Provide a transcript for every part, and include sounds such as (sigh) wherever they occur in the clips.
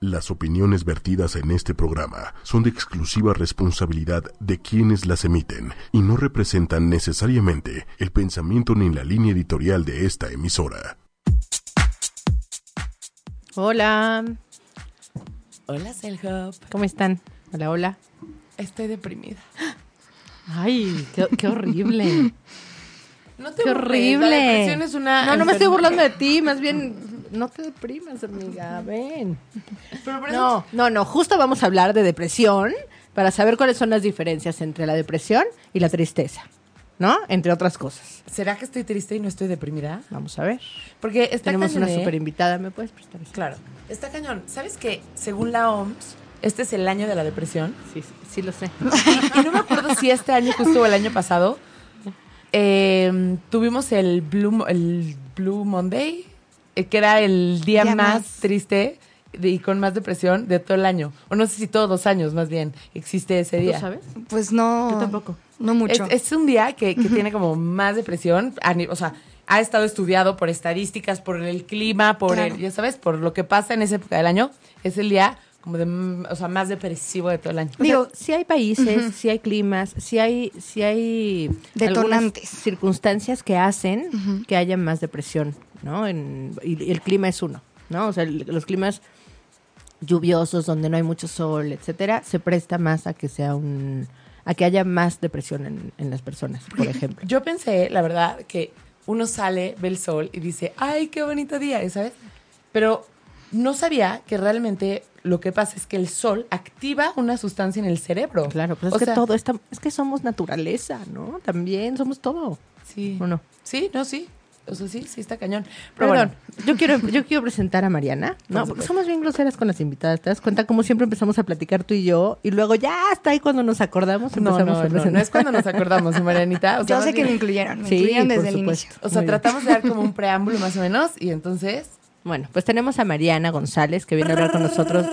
Las opiniones vertidas en este programa son de exclusiva responsabilidad de quienes las emiten y no representan necesariamente el pensamiento ni la línea editorial de esta emisora. Hola, Hola, Selhop. ¿cómo están? Hola, hola. Estoy deprimida. Ay, qué, qué horrible. (laughs) No te qué burles, horrible. La depresión es una. No, no me estoy burlando de ti, más bien no te deprimas, amiga, ven. Pero por eso- No, no, no, justo vamos a hablar de depresión para saber cuáles son las diferencias entre la depresión y la tristeza, ¿no? Entre otras cosas. ¿Será que estoy triste y no estoy deprimida? Vamos a ver. Porque está Tenemos cañón, una ¿eh? super invitada, ¿me puedes prestar eso? Claro. Está cañón. ¿Sabes que según la OMS, este es el año de la depresión? Sí, sí, sí lo sé. (laughs) Y no me acuerdo si este año justo o el año pasado eh, tuvimos el Blue, el Blue Monday, que era el día, Día más, más. triste y con más depresión de todo el año. O no sé si todos los años, más bien, existe ese ¿Tú día. sabes? Pues no. Yo tampoco. No mucho. Es, es un día que, que tiene como más depresión, o sea, ha estado estudiado por estadísticas, por el clima, por Claro. el, ya sabes, por lo que pasa en esa época del año. Es el día como de, mm, o sea, más depresivo de todo el año. O Digo- sea, sí hay países, sí hay climas, sí hay, sí hay Detonantes. circunstancias que hacen que haya más depresión, ¿no? En- y, el clima es uno, ¿no? O sea, el- los climas lluviosos, donde no hay mucho sol, etcétera, se presta más a que sea un, a que haya más depresión en, en las personas, por (laughs) ejemplo. Yo pensé, la verdad, que uno sale, ve el sol y dice, ay, qué bonito día, ¿sabes? Pero no sabía que realmente lo que pasa es que el sol activa una sustancia en el cerebro. Claro, pues es O que sea, todo está, es que somos naturaleza, ¿no? También somos todo, Sí. ¿o no? Sí, no, sí. O sea, sí, sí está cañón. Pero Perdón, bueno, yo quiero, yo quiero presentar a Mariana. No, Por porque somos bien groseras con las invitadas. ¿Te das cuenta cómo siempre empezamos a platicar tú y yo? Y luego ya hasta ahí cuando nos acordamos no, empezamos no, a no, presentar. no es cuando nos acordamos, Marianita. O (laughs) sea, Yo sé que me incluyeron. Me Sí, incluyeron por desde el supuesto. inicio. O sea, Muy bien. tratamos de dar como un preámbulo más o menos y entonces... Bueno, pues tenemos a Mariana González que viene a hablar con nosotros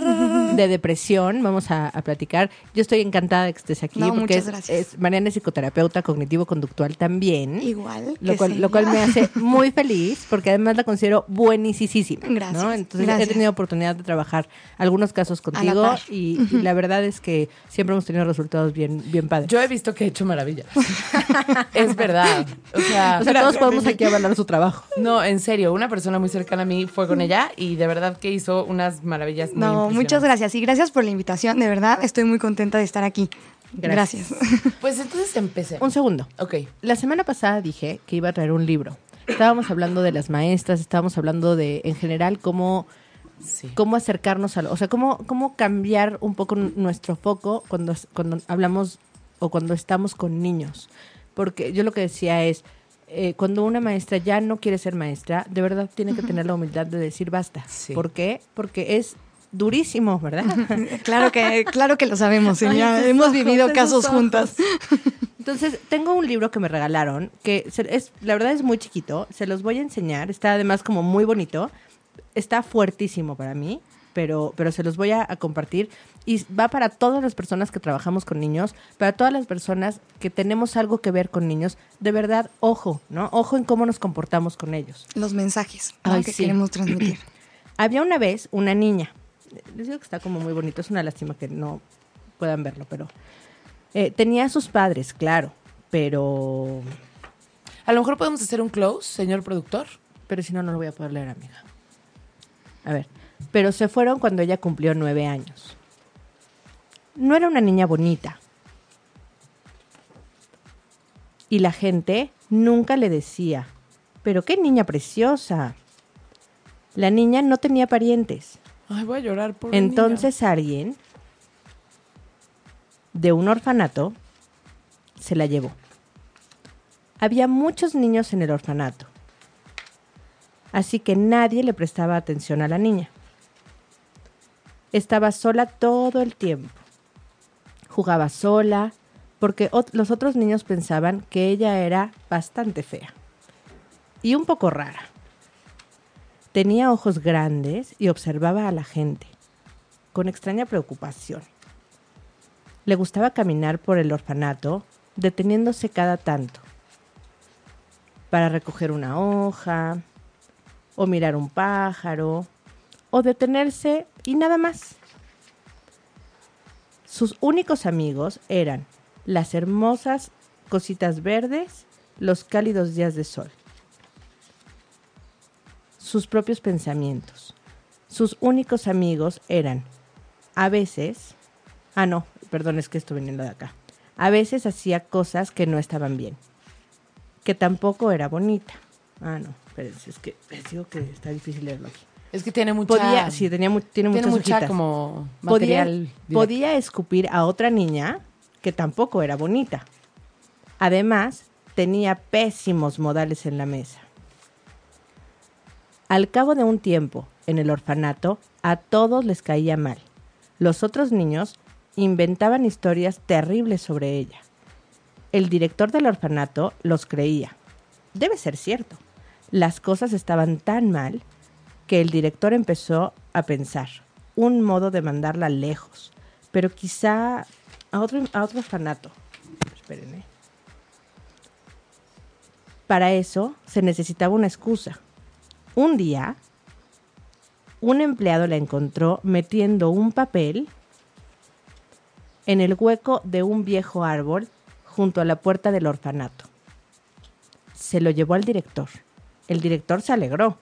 de depresión. Vamos a, a platicar. Yo estoy encantada de que estés aquí No, porque muchas es- gracias. es- Mariana es psicoterapeuta cognitivo-conductual también. Igual. Lo que cual, lo cual me hace (laughs) muy feliz porque además la considero buenísima. Gracias, ¿no? Entonces gracias. he tenido oportunidad de trabajar algunos casos la contigo par. y, y la verdad es que siempre hemos tenido resultados bien, bien padres. Yo he visto que he hecho maravillas. (laughs) es verdad. O sea, o sea, todos podemos aquí avalar su trabajo. no, en serio, una persona muy cercana a mí fue con ella y de verdad que hizo unas maravillas. muy No, muchas gracias. Y gracias por la invitación. De verdad, estoy muy contenta de estar aquí. Gracias. Gracias. Pues entonces empecé. Un segundo. Ok. La semana pasada dije que iba a traer un libro. Estábamos hablando de las maestras, estábamos hablando de, en general, cómo, Sí. cómo acercarnos a lo, o sea, cómo, cómo cambiar un poco nuestro foco cuando, cuando hablamos o cuando estamos con niños. Porque yo lo que decía es, eh, cuando una maestra ya no quiere ser maestra, de verdad tiene que tener la humildad de decir basta. Sí. ¿Por qué? Porque es durísimo, ¿verdad? (laughs) claro que, claro que lo sabemos. Ay, hemos ojos, vivido casos ojos. juntas. Entonces, tengo un libro que me regalaron, que es, la verdad es muy chiquito, se los voy a enseñar, está además como muy bonito, está fuertísimo para mí, pero, pero se los voy a, a compartir y va para todas las personas que trabajamos con niños, para todas las personas que tenemos algo que ver con niños, de verdad, ojo, ¿no? Ojo en cómo nos comportamos con ellos. Los mensajes ¿no? Ay, que sí. queremos transmitir. (clears throat) Había una vez una niña, les digo que está como muy bonito, es una lástima que no puedan verlo, pero eh, tenía a sus padres, claro, pero A lo mejor podemos hacer un close, señor productor. pero si no, no lo voy a poder leer, amiga. A ver, pero se fueron cuando ella cumplió nueve años. No era una niña bonita. Y la gente nunca le decía, pero qué niña preciosa. La niña no tenía parientes. Ay, voy a llorar por Entonces alguien de un orfanato se la llevó. Había muchos niños en el orfanato, así que nadie le prestaba atención a la niña. Estaba sola todo el tiempo. Jugaba sola porque los otros niños pensaban que ella era bastante fea y un poco rara. Tenía ojos grandes y observaba a la gente con extraña preocupación. Le gustaba caminar por el orfanato, deteniéndose cada tanto para recoger una hoja, o mirar un pájaro, o detenerse y nada más. Sus únicos amigos eran las hermosas cositas verdes, los cálidos días de sol. Sus propios pensamientos. Sus únicos amigos eran, a veces, ah no, perdón, es que esto viniendo de acá. A veces hacía cosas que no estaban bien, que tampoco era bonita. Ah, no, espérense, es que les digo que está difícil leerlo aquí. Es que tiene mucha... Podía, sí, tenía mu- tiene, tiene muchas mucha como material... podía escupir a otra niña que tampoco era bonita. Además, tenía pésimos modales en la mesa. Al cabo de un tiempo, en el orfanato, a todos les caía mal. Los otros niños inventaban historias terribles sobre ella. El director del orfanato los creía. Debe ser cierto. Las cosas estaban tan mal que el director empezó a pensar un modo de mandarla lejos, pero quizá a otro, a otro orfanato. Espérenme. Para eso se necesitaba una excusa. Un día, un empleado la encontró metiendo un papel en el hueco de un viejo árbol junto a la puerta del orfanato. Se lo llevó al director. El director se alegró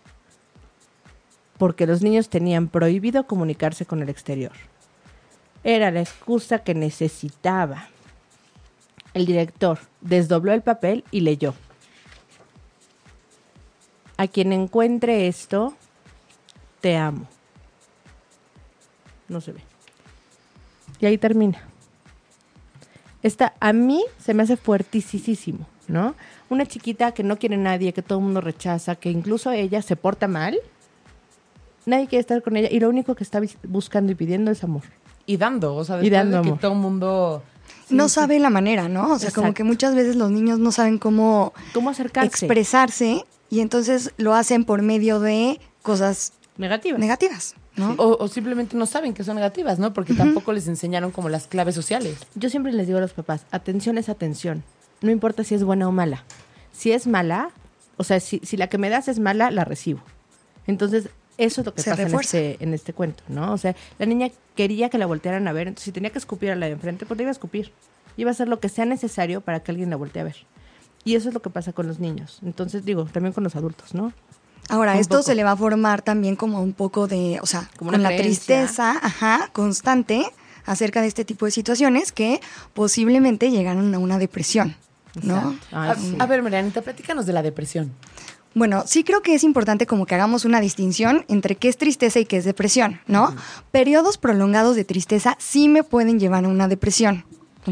porque los niños tenían prohibido comunicarse con el exterior. Era la excusa que necesitaba. El director desdobló el papel y leyó. A quien encuentre esto, te amo. No se ve. Y ahí termina. Esta a mí se me hace fuertisísimo, ¿no? Una chiquita que no quiere nadie, que todo el mundo rechaza, que incluso ella se porta mal. Nadie quiere estar con ella y lo único que está buscando y pidiendo es amor. Y dando, o sea, Y dando de que amor. todo el mundo... no sabe la manera, ¿no? O sea, como que muchas veces los niños no saben cómo ¿Cómo acercarse? expresarse y entonces lo hacen por medio de cosas Negativas. negativas, ¿no? O, o simplemente no saben que son negativas, ¿no? Porque tampoco les enseñaron como las claves sociales. Yo siempre les digo a los papás, atención es atención. No importa si es buena o mala. Si es mala, o sea, si, si la que me das es mala, la recibo. Entonces, eso es lo que Se pasa en este, en este cuento, ¿no? O sea, la niña quería que la voltearan a ver, entonces si tenía que escupir a la de enfrente, pues le iba a escupir. Iba a hacer lo que sea necesario para que alguien la voltee a ver. Y eso es lo que pasa con los niños. Entonces, digo, también con los adultos, ¿no? Ahora, Un esto poco. se le va a formar también como un poco de, o sea, Como una con la creencia. tristeza, ajá, constante acerca de este tipo de situaciones que posiblemente llegaron a una depresión, ¿no? Ay, a, sí. a ver, Marianita, platícanos de la depresión. Bueno, sí creo que es importante como que hagamos una distinción entre qué es tristeza y qué es depresión, ¿no? Periodos prolongados de tristeza sí me pueden llevar a una depresión.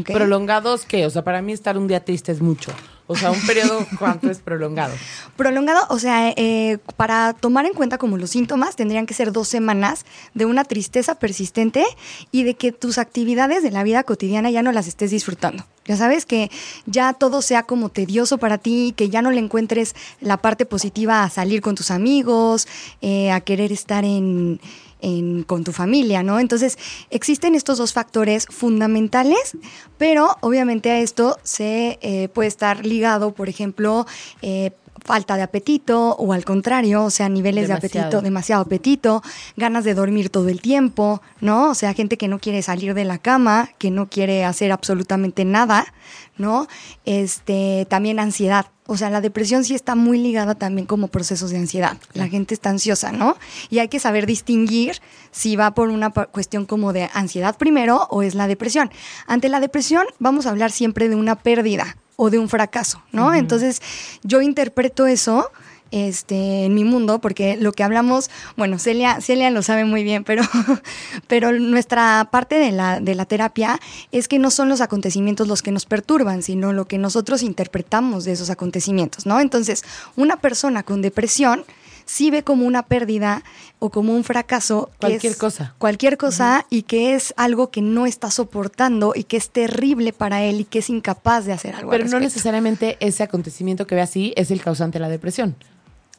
¿Prolongados qué? O sea, para mí estar un día triste es mucho. O sea, un periodo, ¿cuánto es prolongado? Prolongado, o sea, eh, para tomar en cuenta como los síntomas, tendrían que ser dos semanas de una tristeza persistente y de que tus actividades de la vida cotidiana ya no las estés disfrutando. Ya sabes que ya todo sea como tedioso para ti, que ya no le encuentres la parte positiva a salir con tus amigos, eh, a querer estar en, en- con tu familia, ¿no? Entonces, existen estos dos factores fundamentales, pero obviamente a esto se eh, puede estar ligado, por ejemplo, eh, falta de apetito o al contrario, o sea, niveles de apetito, demasiado apetito, ganas de dormir todo el tiempo, ¿no? O sea, gente que no quiere salir de la cama, que no quiere hacer absolutamente nada, ¿no? Este, también ansiedad. O sea, la depresión sí está muy ligada también como procesos de ansiedad. La gente está ansiosa, ¿no? Y hay que saber distinguir si va por una cuestión como de ansiedad primero o es la depresión. Ante la depresión vamos a hablar siempre de una pérdida o de un fracaso, ¿no? Entonces, yo interpreto eso este, en mi mundo, porque lo que hablamos, bueno, Celia, Celia lo sabe muy bien, pero, (laughs) pero nuestra parte de la, de la terapia es que no son los acontecimientos los que nos perturban, sino lo que nosotros interpretamos de esos acontecimientos, ¿no? Entonces, una persona con depresión sí ve como una pérdida o como un fracaso. Cualquier cosa. Cualquier cosa y que es algo que no está soportando y que es terrible para él y que es incapaz de hacer algo. al Pero no necesariamente ese acontecimiento que ve así es el causante de la depresión.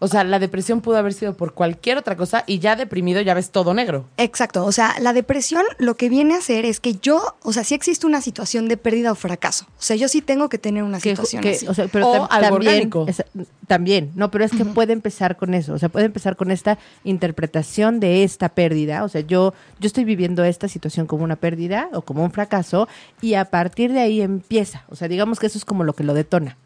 O sea, la depresión pudo haber sido por cualquier otra cosa y ya deprimido ya ves todo negro. Exacto, o sea, la depresión lo que viene a hacer es que yo, o sea, sí existe una situación de pérdida o fracaso. O sea, yo sí tengo que tener una Que- situación que- así. o sea, pero O algo también, también, no, pero es que puede empezar con eso, o sea, puede empezar con esta interpretación de esta pérdida, o sea, yo, yo estoy viviendo esta situación como una pérdida o como un fracaso y a partir de ahí empieza, o sea, digamos que eso es como lo que lo detona,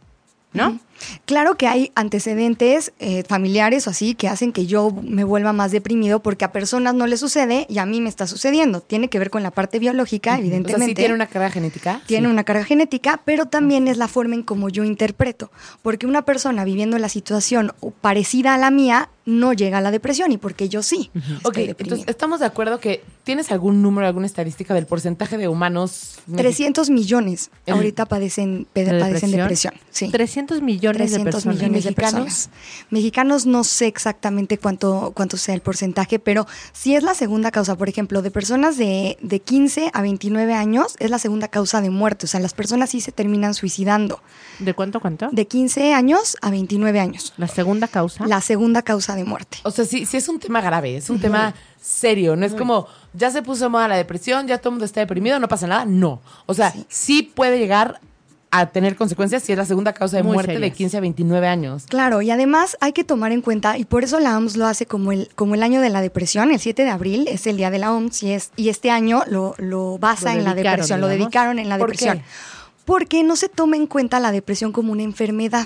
¿no? Claro que hay antecedentes eh, familiares o así que hacen que yo me vuelva más deprimido porque a personas no les sucede y a mí me está sucediendo. Tiene que ver con la parte biológica, O sea, evidentemente. sí tiene una carga genética. tiene Sí. una carga genética, pero también es la forma en cómo yo interpreto. Porque una persona viviendo la situación parecida a la mía no llega a la depresión y porque yo sí. Ok, deprimido. entonces estamos de acuerdo que tienes algún número, alguna estadística del porcentaje de humanos. 300 millones ahorita padecen, pe- ¿De padecen depresión? depresión. Sí. 300 millones de 300 personas. millones de ¿Mexicanos? personas. Mexicanos no sé exactamente cuánto, cuánto sea el porcentaje, pero sí es la segunda causa. Por ejemplo, de personas de, de 15 a 29 años es la segunda causa de muerte. O sea, las personas sí se terminan suicidando. ¿De cuánto, cuánto? De 15 años a 29 años. La segunda causa. La segunda causa de muerte. O sea, sí, sí es un tema grave, es un tema serio. No es como, ya se puso de moda la depresión, ya todo el mundo está deprimido, no pasa nada. No. O sea, sí, Sí. puede llegar a tener consecuencias si es la segunda causa de Muy muerte de serias. 15 a 29 años. Claro, y además hay que tomar en cuenta, y por eso la OMS lo hace como el, como el año de la depresión, el 7 de abril es el día de la OMS, y, es, y este año lo, lo basa Lo en la depresión, lo dedicaron en la ¿Por depresión. qué? Porque no se toma en cuenta la depresión como una enfermedad.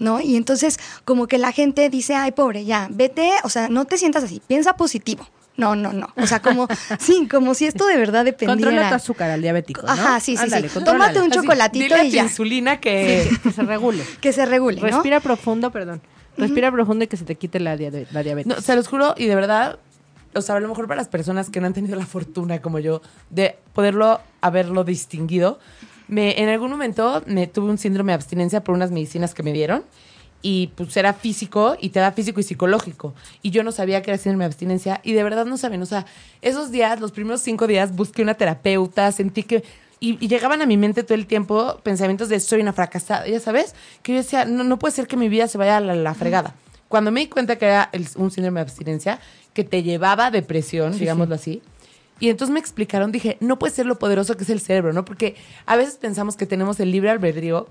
¿No? Y entonces, como que la gente dice, ay, pobre, ya, vete, o sea, no te sientas así, piensa positivo. No, no, no. O sea, como, (laughs) sí, como si esto de verdad dependiera. Controla tu azúcar al diabético, ¿no? Ajá, sí, sí, Ándale, sí. Tómate un Así, chocolatito dile a y tu ya. insulina que... Sí, (laughs) que se regule. Que se regule, ¿no? Respira profundo, perdón. Respira profundo y que se te quite la, dia- la diabetes. No, se los juro, y de verdad, o sea, a lo mejor para las personas que no han tenido la fortuna como yo de poderlo haberlo distinguido, me, en algún momento me tuve un síndrome de abstinencia por unas medicinas que me dieron y pues era físico y te da físico y psicológico. Y yo no sabía que era síndrome de abstinencia y de verdad no saben, o sea, esos días, los primeros cinco días, busqué una terapeuta, sentí que... Y, y llegaban a mi mente todo el tiempo pensamientos de soy una fracasada, ya sabes, que yo decía, no, no puede ser que mi vida se vaya a la, la fregada. Cuando me di cuenta que era el- un síndrome de abstinencia, que te llevaba a depresión, digámoslo así, y entonces me explicaron, dije, no puede ser lo poderoso que es el cerebro, ¿no? Porque a veces pensamos que tenemos el libre albedrío.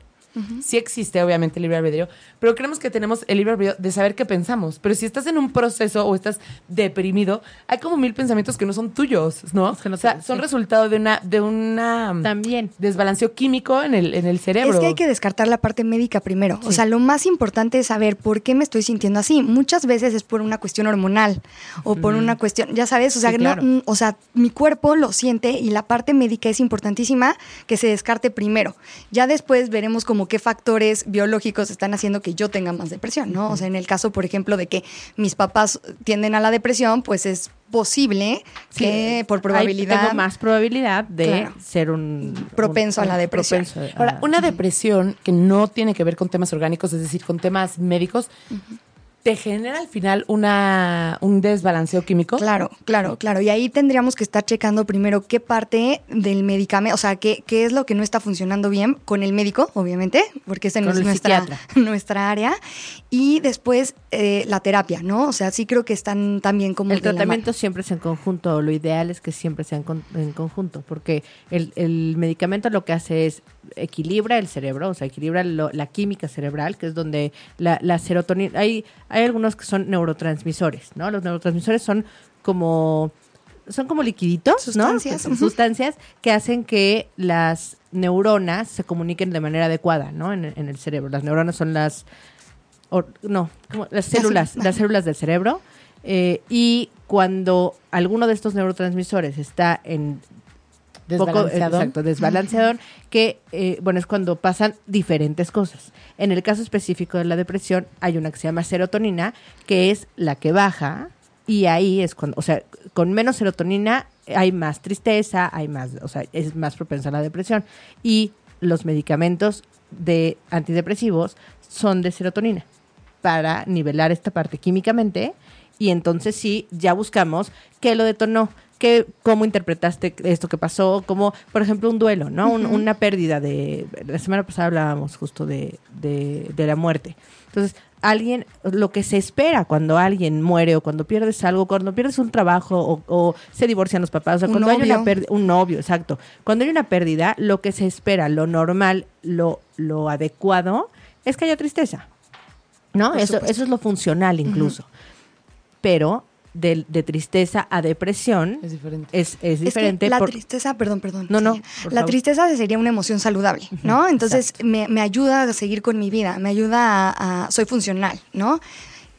Sí existe, obviamente, el libre albedrío, pero creemos que tenemos el libre albedrío de saber qué pensamos. Pero si estás en un proceso o estás deprimido, hay como mil pensamientos que no son tuyos, ¿no? Es que no o sea, te- son sí. resultado de una, de una También. desbalanceo químico en el, en el cerebro. Es que hay que descartar la parte médica primero. O sea, lo más importante es saber por qué me estoy sintiendo así. Muchas veces es por una cuestión hormonal o por una cuestión, ya sabes, o sea, Sí, no- claro. mm, o sea, mi cuerpo lo siente y la parte médica es importantísima que se descarte primero. Ya después veremos como qué factores biológicos están haciendo que yo tenga más depresión, ¿no? O sea, en el caso, por ejemplo, de que mis papás tienden a la depresión, pues es posible que por Hay- probabilidad tengo más probabilidad de Claro. ser un... Propenso un- a la depresión. propenso Ahora, una depresión que no tiene que ver con temas orgánicos, es decir, con temas médicos, ¿te genera al final una, un desbalanceo químico? Claro, claro, claro. Y ahí tendríamos que estar checando primero qué parte del medicamento, o sea, qué, qué es lo que no está funcionando bien con el médico, obviamente, porque esa no es nuestra, (laughs) nuestra área. Y después eh, la terapia, ¿no? O sea, sí creo que están también como El tratamiento siempre es en conjunto, lo ideal es que siempre sea en, con- en conjunto, porque el, el medicamento lo que hace es equilibra el cerebro, o sea, equilibra lo- la química cerebral, que es donde la, la serotonina, hay, hay algunos que son neurotransmisores, ¿no? Los neurotransmisores son como, son como liquiditos, Sustancias, ¿no? Sustancias que hacen que las neuronas se comuniquen de manera adecuada, ¿no? En, en el cerebro. Las neuronas son las, no, como las células, células. las células del cerebro. eh, y cuando alguno de estos neurotransmisores está en poco Desbalanceado. exacto, desbalanceador, que eh, bueno, es cuando pasan diferentes cosas. En el caso específico de la depresión, hay una que se llama serotonina, que es la que baja, y ahí es cuando, o sea, con menos serotonina hay más tristeza, hay más, o sea, es más propensa a la depresión. Y los medicamentos de antidepresivos son de serotonina para nivelar esta parte químicamente y entonces sí, ya buscamos qué lo detonó, qué, cómo interpretaste esto que pasó, como por ejemplo un duelo, ¿no? Un- una pérdida de... La semana pasada hablábamos justo de, de, de la muerte. Entonces, alguien, lo que se espera cuando alguien muere o cuando pierdes algo, cuando pierdes un trabajo o, o se divorcian los papás, o sea, cuando hay una pérdida, un novio, exacto. Cuando hay una pérdida, lo que se espera, lo normal, lo, lo adecuado, es que haya tristeza. ¿No? Eso, eso es lo funcional incluso. Pero de, de tristeza a depresión Es diferente. es, es Es que diferente. la por- tristeza, perdón, perdón. No, no, por La favor. tristeza sería una emoción saludable, ¿no? Entonces me, me ayuda a seguir con mi vida, me ayuda a, a- soy funcional, ¿no?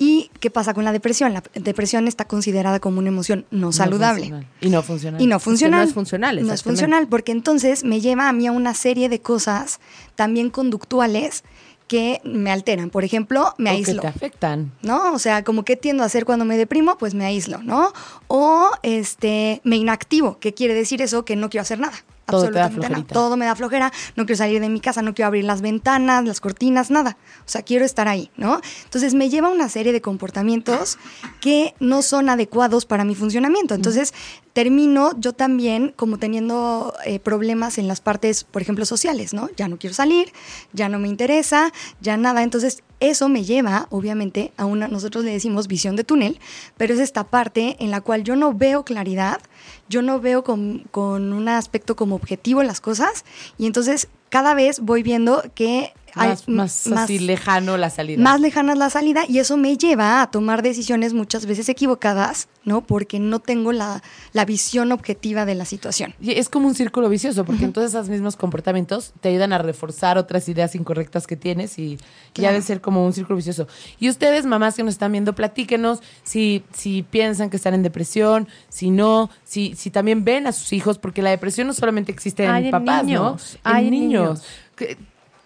¿Y qué pasa con la depresión? La depresión está considerada como una emoción no saludable. funcional. Y no funcional. Y no funcional. es funcional, No es funcional porque entonces me lleva a mí a una serie de cosas también conductuales que me alteran. Por ejemplo, me O que aíslo. te afectan. ¿no? O sea, como que tiendo a hacer cuando me deprimo, pues me aíslo, ¿no? O este me inactivo, ¿qué quiere decir eso? Que no quiero hacer nada. Todo absolutamente nada. Todo me da flojera, no quiero salir de mi casa, no quiero abrir las ventanas, las cortinas, nada. O sea, quiero estar ahí, ¿no? Entonces me lleva a una serie de comportamientos que no son adecuados para mi funcionamiento. Entonces termino yo también como teniendo eh, problemas en las partes, por ejemplo, sociales, ¿no? Ya no quiero salir, ya no me interesa, ya nada. Entonces eso me lleva, obviamente, a una, nosotros le decimos visión de túnel, pero es esta parte en la cual yo no veo claridad, yo no veo con, con un aspecto como objetivo las cosas y entonces cada vez voy viendo que hay Más, más, más- así lejano la salida. más lejana es la salida y eso me lleva a tomar decisiones muchas veces equivocadas, ¿no? Porque no tengo la, la visión objetiva de la situación. Y es como un círculo vicioso, porque entonces esos mismos comportamientos te ayudan a reforzar otras ideas incorrectas que tienes y ya Claro. debe ser como un círculo vicioso. Y ustedes, mamás que nos están viendo, platíquenos si, si piensan que están en depresión, si no, si, si también ven a sus hijos, porque la depresión no solamente existe en Hay en papás, niños, ¿no? en en niños. niños.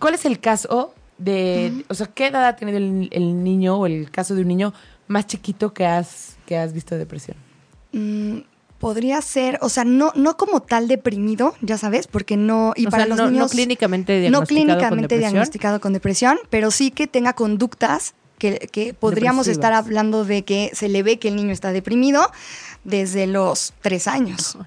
¿Qué- ¿Cuál es el caso de, o sea, qué edad ha tenido el, el niño o el caso de un niño más chiquito que has, que has visto de depresión? Mm, podría ser, o sea, no, no como tal deprimido, ya sabes, porque no, y O para sea, los no, no niños... clínicamente no diagnosticado con clínicamente depresión. diagnosticado con depresión, pero sí que tenga conductas que, que podríamos Depresivas. estar hablando de que se le ve que el niño está deprimido desde los tres años.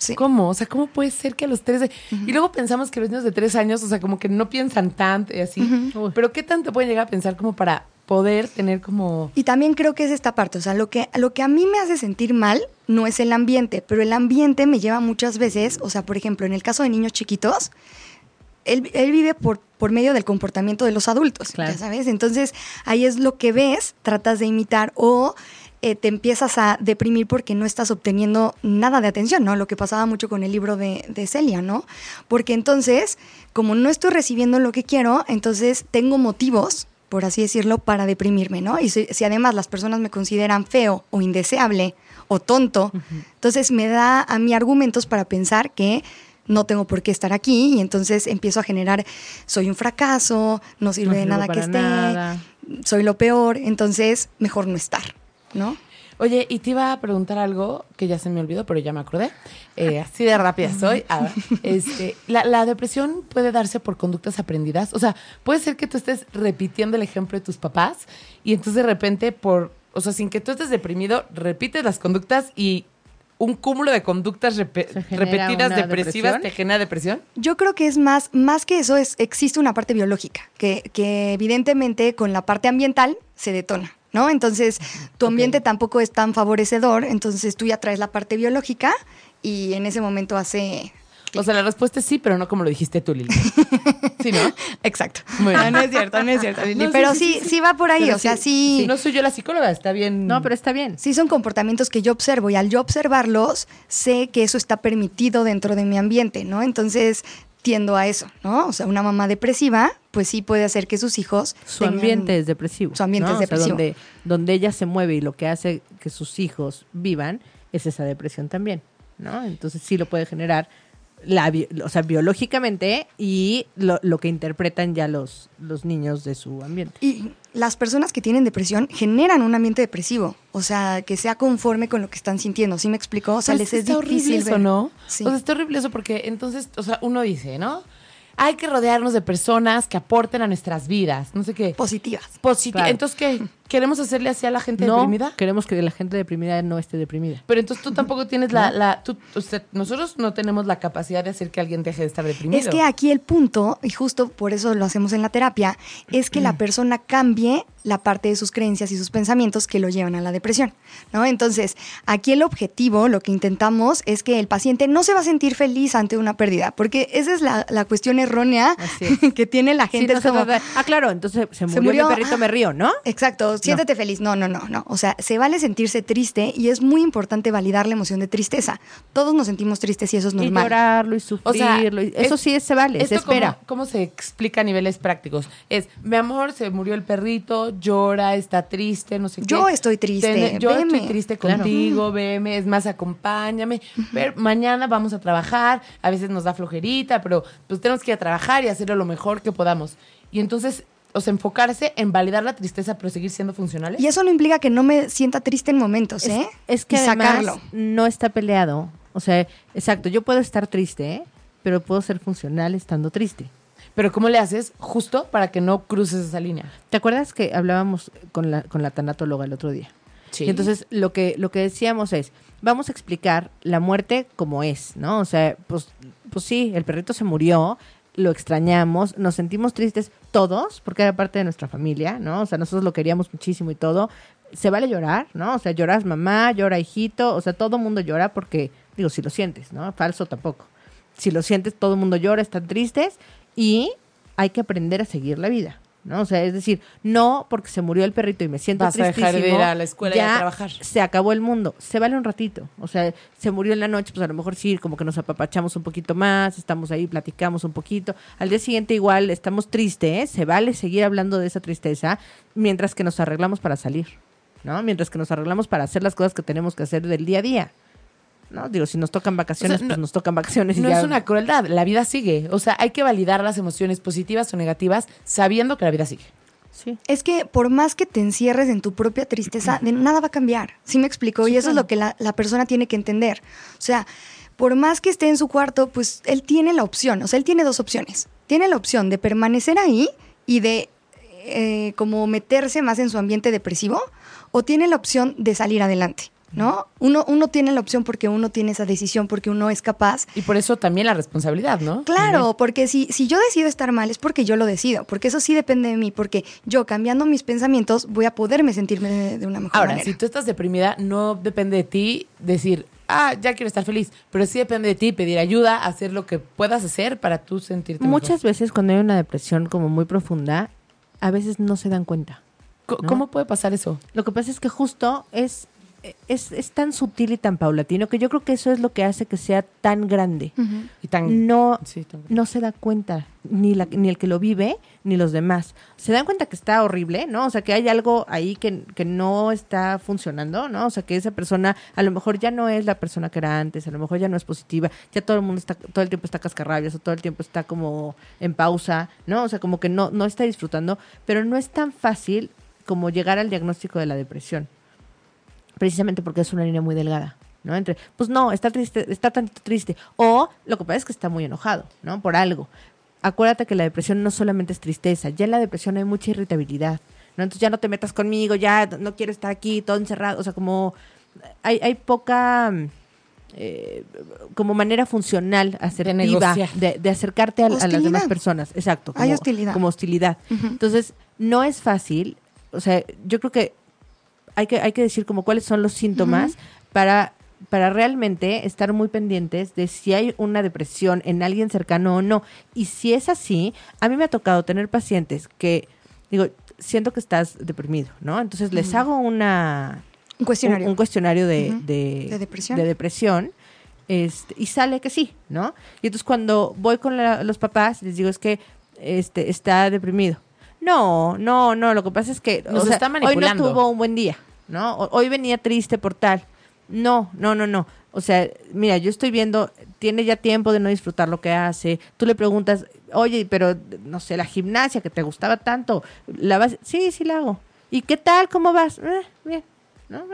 Sí. ¿Cómo? O sea, ¿cómo puede ser que a los tres... de- Y luego pensamos que los niños de tres años, o sea, como que no piensan tanto y así. Pero ¿qué tanto pueden llegar a pensar como para poder tener como... Y también creo que es esta parte, o sea, lo que, lo que a mí me hace sentir mal no es el ambiente, pero el ambiente me lleva muchas veces, o sea, por ejemplo, en el caso de niños chiquitos, él, él vive por, por medio del comportamiento de los adultos, Claro. ya sabes. Entonces, ahí es lo que ves, tratas de imitar o eh, te empiezas a deprimir porque no estás obteniendo nada de atención, ¿no? Lo que pasaba mucho con el libro de, de Celia, ¿no? Porque entonces, como no estoy recibiendo lo que quiero, entonces tengo motivos por así decirlo, para deprimirme, ¿no? Y si, si además las personas me consideran feo o indeseable o tonto, entonces me da a mí argumentos para pensar que no tengo por qué estar aquí y entonces empiezo a generar, soy un fracaso, no sirve No de nada que esté, nada. soy lo peor, entonces mejor no estar, ¿no? Oye, y te iba a preguntar algo que ya se me olvidó, pero ya me acordé. Eh, así de rápida soy. Ah, este, la, la depresión puede darse por conductas aprendidas. O sea, puede ser que tú estés repitiendo el ejemplo de tus papás y entonces de repente por, o sea, sin que tú estés deprimido, repites las conductas y un cúmulo de conductas repetidas depresivas depresión. te genera depresión. Yo creo que es más, más que eso, es, existe una parte biológica, que, que evidentemente con la parte ambiental se detona, ¿no? Entonces, tu ambiente tampoco es tan favorecedor, entonces tú ya traes la parte biológica y en ese momento hace... O sea, la respuesta es sí, pero no como lo dijiste tú, Lili. (laughs) Sí, ¿no? Exacto. Muy bien. No, no es cierto, no es cierto, Lili, (laughs) No, pero sí, sí, sí, sí, sí. va por ahí, Pero o sea, sí, sí, No soy yo la psicóloga, está bien. No, pero está bien. sí son comportamientos que yo observo y al yo observarlos sé que eso está permitido dentro de mi ambiente, ¿no? Entonces tiendo a eso, ¿no? O sea, una mamá depresiva, pues sí puede hacer que sus hijos... Su tengan- ambiente es depresivo. Su ambiente ¿no? es O sea, depresivo. donde, donde ella se mueve y lo que hace que sus hijos vivan es esa depresión también, ¿no? Entonces sí lo puede generar, la, o sea, biológicamente y lo, lo que interpretan ya los, los niños de su ambiente. Y las personas que tienen depresión generan un ambiente depresivo, o sea, que sea conforme con lo que están sintiendo, ¿sí me explicó? O sea, Pero les es está horrible difícil eso, ver. ¿no? Sí. O sea, está horrible eso porque entonces, o sea, uno dice, ¿no? Hay que rodearnos de personas que aporten a nuestras vidas, no sé qué. Positivas. Positi- Claro. Entonces, ¿qué? queremos hacerle así a la gente no, deprimida. queremos que la gente deprimida no esté deprimida. Pero entonces tú tampoco tienes la... la tú- usted- nosotros no tenemos la capacidad de hacer que alguien deje de estar deprimido. Es que aquí el punto, y justo por eso lo hacemos en la terapia, es que la persona cambie la parte de sus creencias y sus pensamientos que lo llevan a la depresión, ¿no? Entonces, aquí el objetivo, lo que intentamos es que el paciente no se va a sentir feliz ante una pérdida, porque esa es la, la cuestión errónea Así (laughs) que tiene la Sí, gente. no es se como, de- ah, claro, entonces se murió, murió, mi perrito, ah. me río, ¿no? Exacto, siéntete feliz. No, no, no, no. O sea, se vale sentirse triste y es muy importante validar la emoción de tristeza. Todos nos sentimos tristes y eso es Y normal. llorarlo y O sufrirlo. sea, y- eso es- sí se vale, se ¿Esto espera. Cómo, cómo se explica a niveles prácticos? Es, mi amor, se murió el perrito, llora, está triste, no sé qué. Yo estoy triste, Ten- yo veme. estoy triste Claro. contigo, veme, es más, acompáñame. Pero mañana vamos a trabajar, a veces nos da flojerita, pero pues tenemos que a trabajar y hacerlo lo mejor que podamos. Y entonces, o sea, enfocarse en validar la tristeza, pero seguir siendo funcionales. Y eso no implica que no me sienta triste en momentos, Es, ¿eh? es que y además sacarlo. no está peleado. O sea, exacto, yo puedo estar triste, ¿eh? pero puedo ser funcional estando triste. Pero ¿cómo le haces justo para que no cruces esa línea? ¿Te acuerdas que hablábamos con la, con la tanatóloga el otro día? Sí. Y entonces lo que, lo que decíamos es, vamos a explicar la muerte como es, ¿no? O sea, pues, pues sí, el perrito se murió, lo extrañamos, nos sentimos tristes todos, porque era parte de nuestra familia, ¿no? O sea, nosotros lo queríamos muchísimo y todo. Se vale llorar, ¿no? O sea, lloras mamá, llora hijito, o sea, todo mundo llora porque, digo, si lo sientes, ¿no? Falso tampoco. Si lo sientes, todo el mundo llora, están tristes y hay que aprender a seguir la vida. ¿No? O sea, es decir, no porque se murió el perrito y me siento Vas a dejar de tristísimo, ir a la escuela y a trabajar. se acabó el mundo. Se vale un ratito. O sea, se murió en la noche, pues a lo mejor sí, como que nos apapachamos un poquito más, estamos ahí, platicamos un poquito. Al día siguiente igual estamos tristes, se vale seguir hablando de esa tristeza mientras que nos arreglamos para salir, ¿no? Mientras que nos arreglamos para hacer las cosas que tenemos que hacer del día a día. ¿No? Digo, si nos tocan vacaciones, O sea, no- pues nos tocan vacaciones y No ya. es una crueldad, la vida sigue. O sea, hay que validar las emociones positivas o negativas sabiendo que la vida sigue. Sí. Es que por más que te encierres en tu propia tristeza, de nada va a cambiar. ¿Sí me explico? Sí, y eso es lo que la, la persona tiene que entender. O sea, por más que esté en su cuarto, pues él tiene la opción. O sea, él tiene dos opciones. Tiene la opción de permanecer ahí y de eh, como meterse más en su ambiente depresivo, o tiene la opción de salir adelante. ¿No? Uno, uno tiene la opción porque uno tiene esa decisión, porque uno es capaz Y por eso también la responsabilidad, ¿no? Claro, porque si, si yo decido estar mal es porque yo lo decido, porque eso sí depende de mí, porque yo cambiando mis pensamientos voy a poderme sentirme de, de una mejor Ahora, manera. si tú estás deprimida, no depende de ti decir, ah, ya quiero estar feliz, pero sí depende de ti pedir ayuda, hacer lo que puedas hacer para tú sentirte Muchas mejor. veces cuando hay una depresión como muy profunda, a veces no se dan cuenta. ¿Cómo puede pasar eso? Lo que pasa es que justo es, es, es tan sutil y tan paulatino que yo creo que eso es lo que hace que sea tan grande. Y tan... No, Sí, tan- no se da cuenta, ni, la, ni el que lo vive, ni los demás. Se dan cuenta que está horrible, ¿no? O sea, que hay algo ahí que, que no está funcionando, ¿no? O sea, que esa persona a lo mejor ya no es la persona que era antes, a lo mejor ya no es positiva, ya todo el mundo está, todo el tiempo está cascarrabias o todo el tiempo está como en pausa, ¿no? O sea, como que no, no está disfrutando, pero no es tan fácil como llegar al diagnóstico de la depresión precisamente porque es una línea muy delgada, ¿no? Entre, pues no, está triste, está tantito triste, o lo que pasa es que está muy enojado, ¿no? Por algo. Acuérdate que la depresión no solamente es tristeza, ya en la depresión hay mucha irritabilidad, ¿no? Entonces ya no te metas conmigo, ya no quiero estar aquí, todo encerrado, o sea, como hay, hay poca eh, como manera funcional, asertiva, de, de acercarte a, a las demás personas, exacto. Hay como- hostilidad. Como hostilidad. Entonces, no es fácil, o sea, yo creo que hay que, hay que decir como cuáles son los síntomas para, para realmente estar muy pendientes de si hay una depresión en alguien cercano o no. Y si es así, a mí me ha tocado tener pacientes que, digo, siento que estás deprimido, ¿no? Entonces les hago una... Un cuestionario. Un, un cuestionario de, De depresión. de depresión, este, y sale que sí, ¿no? Y entonces cuando voy con la- los papás, les digo, es que este, está deprimido. No, no, no, lo que pasa es que Nos o sea, está hoy no manipulando. tuvo un buen día, ¿no? Hoy venía triste por tal. No, no, no, no. O sea, mira, yo estoy viendo, tiene ya tiempo de no disfrutar lo que hace. Tú le preguntas, oye, pero no sé, la gimnasia que te gustaba tanto, ¿la vas? Sí, sí la hago. ¿Y qué tal? ¿Cómo vas? "Eh, bien. No,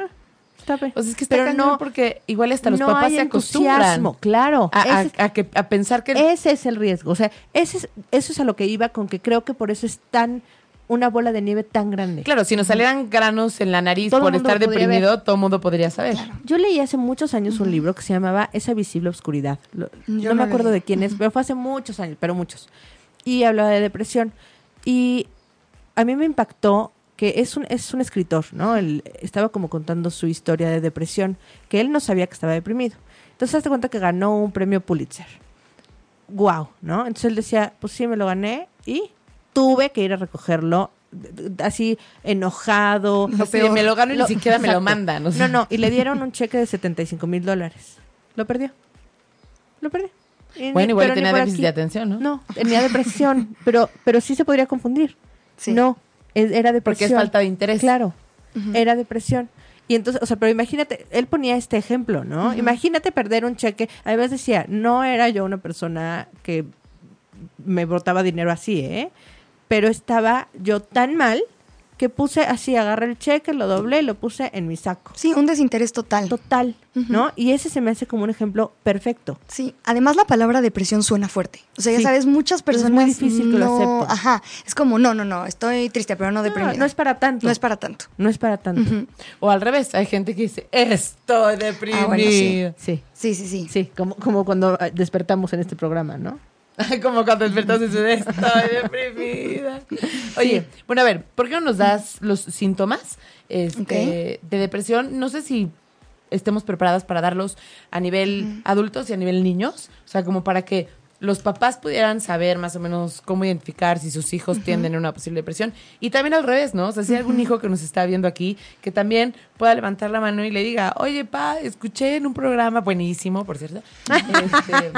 está bien. O sea, es que está Pero no- porque igual hasta los no papás se acostumbran entusiasmo, claro. a, a- a que, a pensar que... ese es el riesgo. O sea, ese es, eso es a lo que iba con que creo que por eso es tan una bola de nieve tan grande. Claro, si nos salieran granos en la nariz Todo por estar deprimido, todo el mundo podría saber. Yo leí hace muchos años un libro que se llamaba Esa visible oscuridad. Lo- Yo no me acuerdo leí. de quién es, pero fue hace muchos años, pero muchos. Y hablaba de depresión. Y a mí me impactó que es un, es un escritor, ¿no? Él estaba como contando su historia de depresión, que él no sabía que estaba deprimido. Entonces, hazte cuenta que ganó un premio Pulitzer. Wow, ¿no? Entonces él decía, pues sí, me lo gané y tuve que ir a recogerlo así enojado. Peor. me lo gano y Lo- ni siquiera me lo mandan. o sea. No, no, y le dieron un cheque de 75 mil dólares. Lo perdió. Lo perdió. Y Bueno, ni- igual tenía déficit aquí. de atención, ¿no? No, tenía depresión, pero, pero sí se podría confundir. Sí. No, era depresión. Porque es falta de interés. Claro, era depresión. Y entonces, o sea, pero imagínate, él ponía este ejemplo, ¿no? Imagínate perder un cheque. Además decía, no era yo una persona que me brotaba dinero así, ¿eh? Pero estaba yo tan mal que puse así, agarré el cheque, lo doblé y lo puse en mi saco. Sí, un desinterés total. Total, ¿no? Y ese se me hace como un ejemplo perfecto. Sí, además la palabra depresión suena fuerte. O sea, ya Sí. sabes, muchas Pero es personas muy difícil que lo no, acepten. Ajá, es como no, no, no, estoy triste, pero no No, deprimida. no es para tanto. No es para tanto. No es para tanto. O al revés, hay gente que dice, estoy deprimido. Ah, bueno, sí. Sí, Sí, sí, sí. sí, como, como cuando eh, despertamos en este programa, ¿no? (laughs) Como cuando despertas y dices, estoy deprimida. Oye, bueno, a ver, ¿por qué no nos das los síntomas este, de depresión? No sé si estemos preparadas para darlos a nivel adultos y a nivel niños. O sea, como para que los papás pudieran saber más o menos cómo identificar si sus hijos tienden a una posible depresión. Y también al revés, ¿no? O sea, si hay algún hijo que nos está viendo aquí, que también pueda levantar la mano y le diga, oye, pa, escuché en un programa buenísimo, por cierto, este,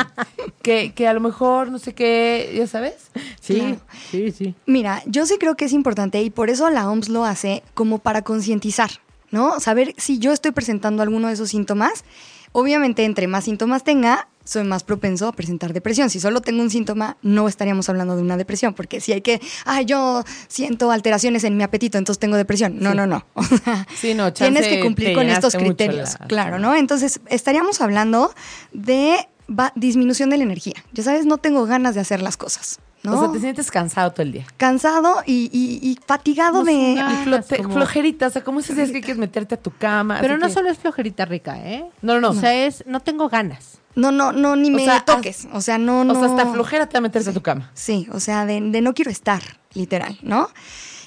que, que a lo mejor, no sé qué, ya sabes. Sí, Claro. sí, sí. Mira, yo sí creo que es importante y por eso la OMS lo hace como para concientizar, ¿no? Saber si yo estoy presentando alguno de esos síntomas. Obviamente, entre más síntomas tenga, soy más propenso a presentar depresión. Si solo tengo un síntoma, no estaríamos hablando de una depresión, porque si hay que, ay, yo siento alteraciones en mi apetito, entonces tengo depresión. No, Sí. no, no. (laughs) O sea, Sí, no, tienes que cumplir con estos criterios, la- claro, ¿no? Entonces, estaríamos hablando de va- disminución de la energía. Ya sabes, no tengo ganas de hacer las cosas, ¿no? O sea, te sientes cansado todo el día. cansado y, y- y fatigado de... Y Ah, flote- como- flojerita, o sea, ¿cómo es que quieres meterte a tu cama? Pero no que- solo es flojerita rica, ¿eh? No, no, no. O sea, es, no tengo ganas. No, no, no, ni O me sea, toques. O sea, no, no. O sea, hasta flojera te va a meterse a tu cama. Sí, o sea, de, de no quiero estar, literal, ¿no?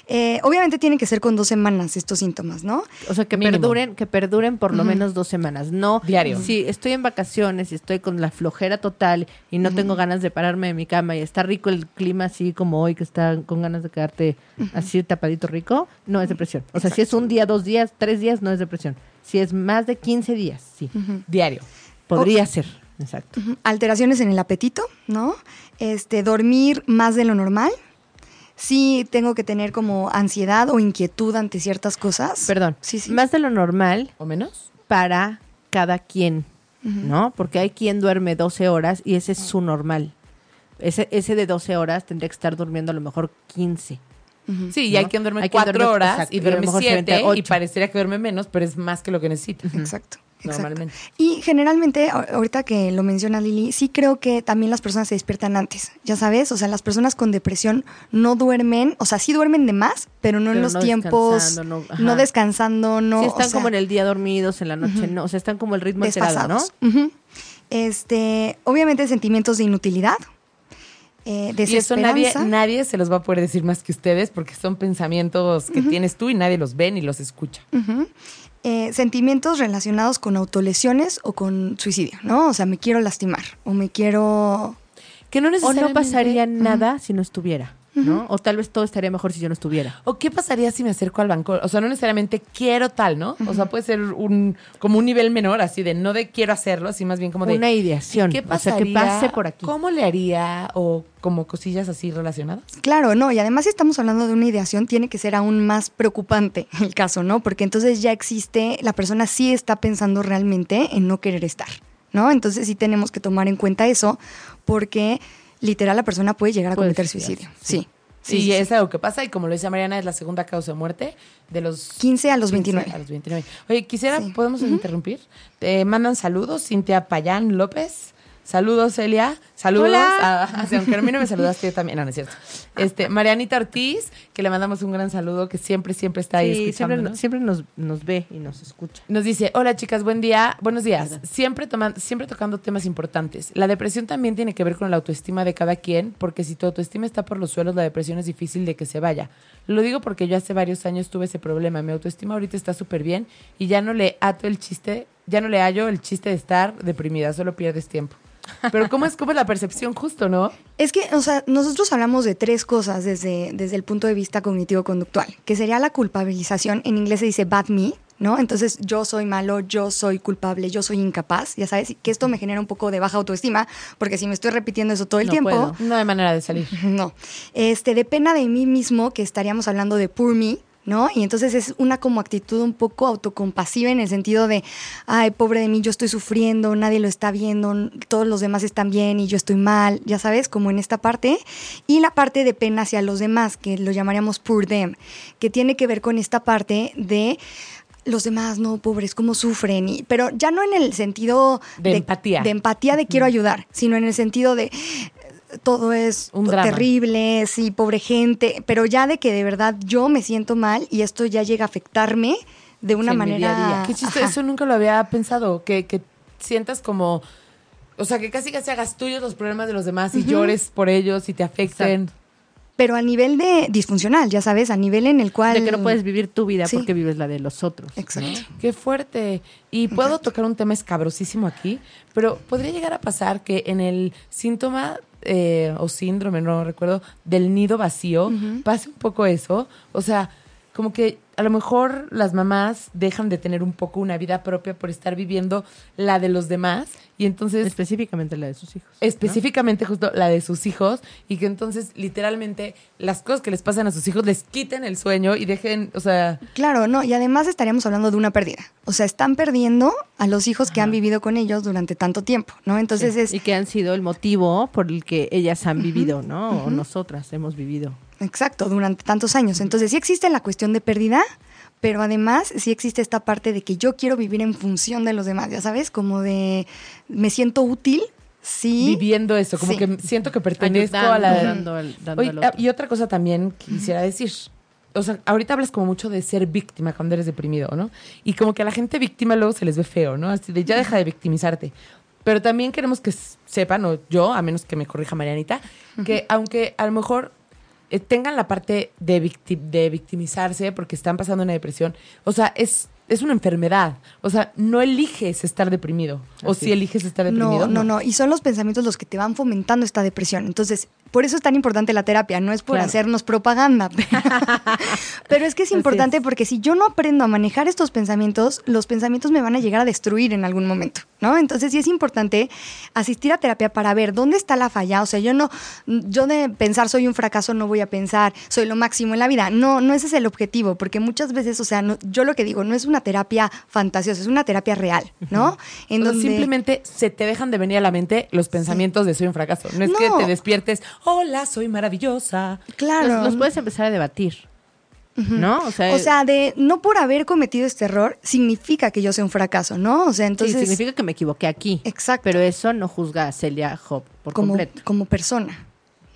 Eh, obviamente tienen que ser con dos semanas estos síntomas, ¿no? O sea, que Mínimo. perduren, que perduren por lo menos dos semanas. No Diario. Si estoy en vacaciones y estoy con la flojera total y no tengo ganas de pararme de mi cama y está rico el clima así como hoy que está con ganas de quedarte así tapadito rico, no es depresión. O sea, si es un día, dos días, tres días, no es depresión. Si es más de 15 días, sí. Diario. Podría ser. Exacto. Alteraciones en el apetito, ¿no? Este, dormir más de lo normal. Sí, tengo que tener como ansiedad o inquietud ante ciertas cosas. Perdón. Sí, sí. Más de lo normal ¿O menos? para cada quien, ¿no? Porque hay quien duerme 12 horas y ese es su normal. Ese, ese de 12 horas tendría que estar durmiendo a lo mejor 15. Sí, y ¿No? hay quien duerme Hay quien cuatro duerme- horas exacto, y y a lo duerme mejor se avienta siete y ocho. parecería que duerme menos, pero es más que lo que necesita. Exacto. Normalmente. Y generalmente, ahorita que lo menciona Lili, sí creo que también las personas se despiertan antes, ya sabes, o sea, las personas con depresión no duermen, o sea, sí duermen de más, pero no en los no tiempos, descansando, no- no, descansando, no. sí, están o sea, como en el día dormidos, en la noche no. O sea, están como el ritmo alterado, ¿no? Este, obviamente sentimientos de inutilidad, eh, Y eso nadie, nadie se los va a poder decir más que ustedes porque son pensamientos que tienes tú y nadie los ve ni los escucha. Ujú. Eh, sentimientos relacionados con autolesiones o con suicidio, ¿no? O sea, me quiero lastimar o me quiero... Que no O necesariamente... no pasaría nada si no estuviera, ¿no? O tal vez todo estaría mejor si yo no estuviera. ¿O qué pasaría si me acerco al banco? O sea, no necesariamente quiero tal, ¿no? O sea, puede ser un como un nivel menor, así de no de quiero hacerlo, así más bien como de Una ideación. ¿Qué o sea, pasaría? que pase por aquí. ¿Cómo le haría? O como cosillas así relacionadas. Claro, no, y además si estamos hablando de una ideación, tiene que ser aún más preocupante el caso, ¿no? Porque entonces ya existe, la persona sí está pensando realmente en no querer estar, ¿no? Entonces sí tenemos que tomar en cuenta eso, porque literal la persona puede llegar a cometer suicidio. Sí. Sí, sí, sí. es algo que pasa y como lo dice Mariana, es la segunda causa de muerte de los 15 a los 15 29. A los 29. Oye, quisiera, Sí. ¿podemos interrumpir? Te mandan saludos, Cintia Payán López. Saludos, Celia. Saludos. Hola. A, aunque a mí no me saludaste yo también. No, no es cierto. Este, Marianita Ortiz, que le mandamos un gran saludo, que siempre, siempre está ahí Sí, siempre, escuchándonos. siempre nos, nos ve y nos escucha. Nos dice, hola chicas, buen día, buenos días. Siempre, toman, siempre tocando temas importantes. La depresión también tiene que ver con la autoestima de cada quien, porque si tu autoestima está por los suelos, la depresión es difícil de que se vaya. Lo digo porque yo hace varios años tuve ese problema. Mi autoestima ahorita está súper bien y ya no le ato el chiste, ya no le hallo el chiste de estar deprimida, solo pierdes tiempo. Pero ¿cómo es, cómo es la percepción justo, no? Es que, o sea, nosotros hablamos de tres cosas desde, desde el punto de vista cognitivo-conductual, que sería la culpabilización, en inglés se dice bad me, ¿no? Entonces, yo soy malo, yo soy culpable, yo soy incapaz, ya sabes, que esto me genera un poco de baja autoestima, porque si me estoy repitiendo eso todo el No tiempo, puedo. No hay manera de salir. (laughs) no. Este, de pena de mí mismo, que estaríamos hablando de poor me, ¿no? Y entonces es una como actitud un poco autocompasiva en el sentido de, ay, pobre de mí, yo estoy sufriendo, nadie lo está viendo, todos los demás están bien y yo estoy mal, ya sabes, como en esta parte. Y la parte de pena hacia los demás, que lo llamaríamos poor them, que tiene que ver con esta parte de los demás, no, pobres, cómo sufren, y, pero ya no en el sentido De empatía. de empatía de quiero ayudar, sino en el sentido de todo es Un drama. terrible, sí, pobre gente, pero ya de que de verdad yo me siento mal y esto ya llega a afectarme de una Sí, manera... día a día. Qué chiste, eso nunca lo había pensado, que, que sientas como, o sea, que casi casi hagas tuyos los problemas de los demás y llores por ellos y te afecten. Pero a nivel de disfuncional, ya sabes, a nivel en el cual... De que no puedes vivir tu vida Sí. porque vives la de los otros. Exacto. Qué fuerte. Y puedo tocar un tema escabrosísimo aquí, pero podría llegar a pasar que en el síntoma eh, o síndrome, no recuerdo, del nido vacío, pase un poco eso. O sea, como que a lo mejor las mamás dejan de tener un poco una vida propia por estar viviendo la de los demás y entonces Específicamente la de sus hijos. ¿no? específicamente justo la de sus hijos y que entonces literalmente las cosas que les pasan a sus hijos les quiten el sueño y dejen, o sea, Claro, no, y además estaríamos hablando de una pérdida. O sea, están perdiendo a los hijos que han vivido con ellos durante tanto tiempo, ¿no? Entonces es... Y que han sido el motivo por el que ellas han vivido, ¿no? O nosotras hemos vivido. Exacto, durante tantos años. Entonces sí existe la cuestión de pérdida, pero además sí existe esta parte de que yo quiero vivir en función de los demás, ya sabes, como de me siento útil, sí. viviendo eso, como Sí. que siento que pertenezco a la... Ayudando, dando al- dando Oye, ah, y otra cosa también quisiera decir. O sea, ahorita hablas como mucho de ser víctima cuando eres deprimido, ¿no? Y como que a la gente víctima luego se les ve feo, ¿no? Así de ya deja de victimizarte. Pero también queremos que sepan, o yo, a menos que me corrija Marianita, que aunque a lo mejor tengan la parte de, victi- de victimizarse porque están pasando una depresión, o sea, es, es una enfermedad. O sea, no eliges estar deprimido. o si es. eliges estar deprimido. No, no, no. Y son los pensamientos los que te van fomentando esta depresión. Entonces, por eso es tan importante la terapia. No es por Claro. hacernos propaganda. (laughs) Pero es que es importante es. porque si yo no aprendo a manejar estos pensamientos, los pensamientos me van a llegar a destruir en algún momento, ¿no? Entonces, sí es importante asistir a terapia para ver dónde está la falla. O sea, yo no, yo de pensar soy un fracaso no voy a pensar soy lo máximo en la vida. No, no ese es el objetivo, porque muchas veces, o sea, no- yo lo que digo no es una terapia fantasiosa, es una terapia real, ¿no? En O sea, donde- Simplemente se te dejan de venir a la mente los pensamientos de soy un fracaso. No es que te despiertes, hola, soy maravillosa. Claro. Los, los puedes empezar a debatir, ¿no? O sea, O sea, de no por haber cometido este error significa que yo sea un fracaso, ¿no? O sea, entonces sí, significa que me equivoqué aquí. Exacto. Pero eso no juzga a Celia Hop por como, completo. como persona,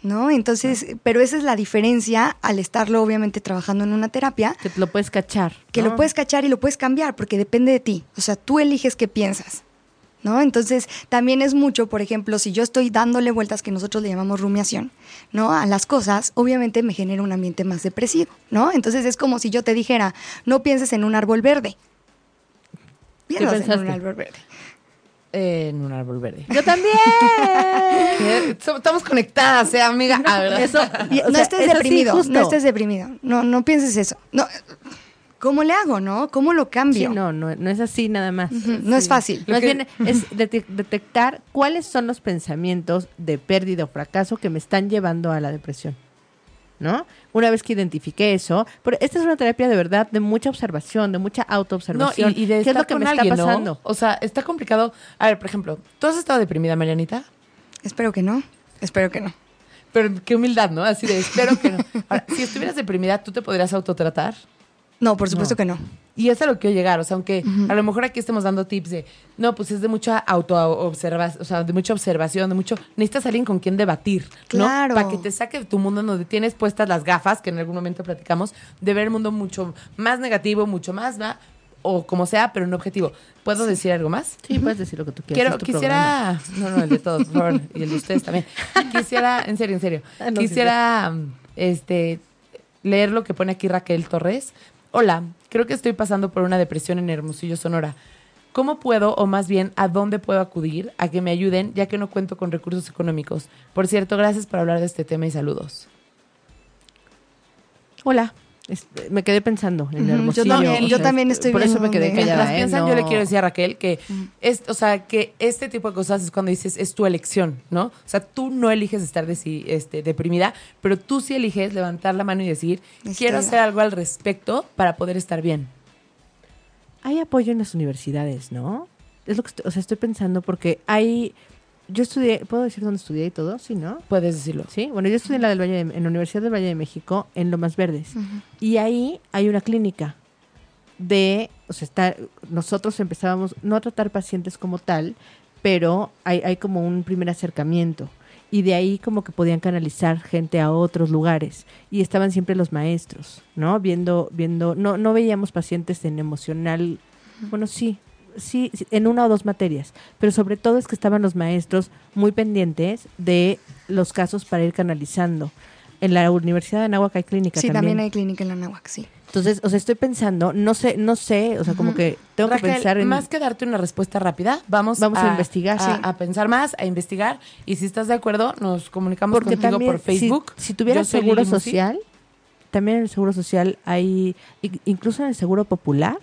¿no? Entonces, pero esa es la diferencia al estarlo obviamente trabajando en una terapia, Que lo puedes cachar. que ¿no? lo puedes cachar y lo puedes cambiar porque depende de ti. O sea, tú eliges qué piensas. ¿No? Entonces, también es mucho, por ejemplo, si yo estoy dándole vueltas que nosotros le llamamos rumiación, ¿no? A las cosas, obviamente me genera un ambiente más depresivo, ¿no? Entonces es como si yo te dijera, no pienses en un árbol verde. Piensas en un árbol verde. En un árbol verde. Yo también. (laughs) Estamos conectadas, ¿eh, amiga? (laughs) No sea, estés eso sí, deprimido, no estés deprimido. No, no pienses eso. No, ¿Cómo le hago, no? ¿Cómo lo Sí, cambio? no, no, no es así nada más. No es fácil. Más que- bien es dete- detectar cuáles son los pensamientos de pérdida o fracaso que me están llevando a la depresión. ¿No? Una vez que identifique eso, pero esta es una terapia de verdad de mucha observación, de mucha No, autoobservación. y, y de ¿Qué es lo que me alguien, está ¿no? pasando? O sea, está complicado. A ver, por ejemplo, ¿tú has estado deprimida, Marianita? Espero que no. Espero que no. Pero qué humildad, ¿no? Así de, espero que no. Ahora, si estuvieras deprimida, ¿tú te podrías autotratar? No, por supuesto No. que no. Y es a lo que quiero llegar. O sea, aunque a lo mejor aquí estemos dando tips de, no, pues es de mucha auto-observación, o sea, de mucha observación, de mucho. Necesitas alguien con quien debatir, ¿no? Claro. Para que te saque de tu mundo donde tienes puestas las gafas, que en algún momento platicamos, de ver el mundo mucho más negativo, mucho más, ¿va? o como sea, pero no objetivo. ¿Puedo decir algo más? Sí, puedes decir lo que tú quieras. Quiero, quisiera. No, no, el de todos, por favor. y el de ustedes también. (laughs) Quisiera, en serio, en serio. Ah, sí, quisiera este leer lo que pone aquí Raquel Torres. Hola, creo que estoy pasando por una depresión en Hermosillo, Sonora. ¿Cómo puedo, o más bien, a dónde puedo acudir a que me ayuden, ya que no cuento con recursos económicos? Por cierto, gracias por hablar de este tema y saludos. Hola. Este, me quedé pensando en Ujú, yo también- yo también estoy Por eso me quedé callada. Mientras ¿eh? piensan, No. yo le quiero decir a Raquel que, es, o sea, que este tipo de cosas es cuando dices, es tu elección, ¿no? O sea, tú no eliges estar desi- este, deprimida, pero tú sí eliges levantar la mano y decir, quiero hacer algo al respecto para poder estar bien. Hay apoyo en las universidades, ¿no? Es lo que estoy, o sea, estoy pensando porque hay... Yo estudié, ¿puedo decir dónde estudié y todo? Sí, ¿no? Puedes decirlo. Sí, bueno, yo estudié en la, del Valle de- en la Universidad del Valle de México, en Lomas Verdes. Y ahí hay una clínica de, o sea, está, nosotros empezábamos no a tratar pacientes como tal, pero hay, hay como un primer acercamiento. Y de ahí como que podían canalizar gente a otros lugares. Y estaban siempre los maestros, ¿no? Viendo, viendo, no, no veíamos pacientes en emocional, bueno, sí, sí, sí, en una o dos materias, pero sobre todo es que estaban los maestros muy pendientes de los casos para ir canalizando. En la Universidad de Anáhuac hay clínica Sí, también. también hay clínica en la Náhuac, sí. Entonces, o sea, estoy pensando, no sé, no sé, o sea, como que tengo que pensar en... más que darte una respuesta rápida, vamos, Vamos a investigar, a, sí. a pensar más, a investigar. Y si estás de acuerdo, nos comunicamos porque contigo también, por Facebook. si, si tuviera Yo soy seguro social, también en el seguro social hay, incluso en el seguro popular,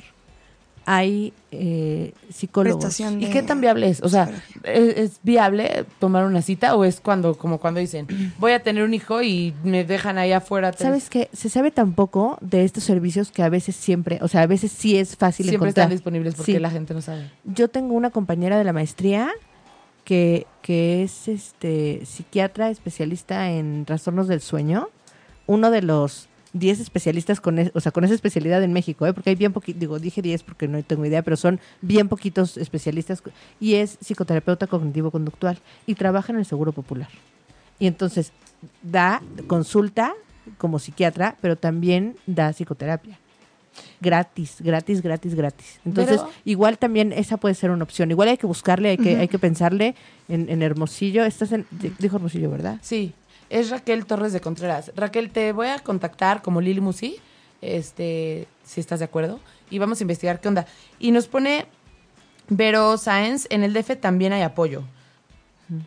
hay eh, psicólogos. ¿Y qué tan viable es? O sea. ¿es, es viable tomar una cita o es cuando, como cuando dicen, (clears throat) voy a tener un hijo y me dejan ahí afuera? tres- ¿Sabes qué? Se sabe tan poco de estos servicios que a veces siempre, o sea, a veces sí es fácil Siempre encontrar. están disponibles porque Sí. la gente no sabe. Yo tengo una compañera de la maestría que, que es este psiquiatra especialista en trastornos del sueño, uno de los 10 especialistas con, es- o sea, con esa especialidad en México, ¿eh? porque hay bien poquitos, digo, dije 10 porque no tengo idea, pero son bien poquitos especialistas y es psicoterapeuta cognitivo-conductual y trabaja en el Seguro Popular. Y entonces da consulta como psiquiatra, pero también da psicoterapia. Gratis, gratis, gratis, gratis. Entonces, Pero- igual también esa puede ser una opción. Igual hay que buscarle, hay que, hay que pensarle en, en Hermosillo. Estás en, dijo Hermosillo, ¿verdad? Sí, es Raquel Torres de Contreras. Raquel, te voy a contactar como Lili Musi, este, si estás de acuerdo, y vamos a investigar qué onda. Y nos pone Vero Sáenz, en el DF también hay apoyo.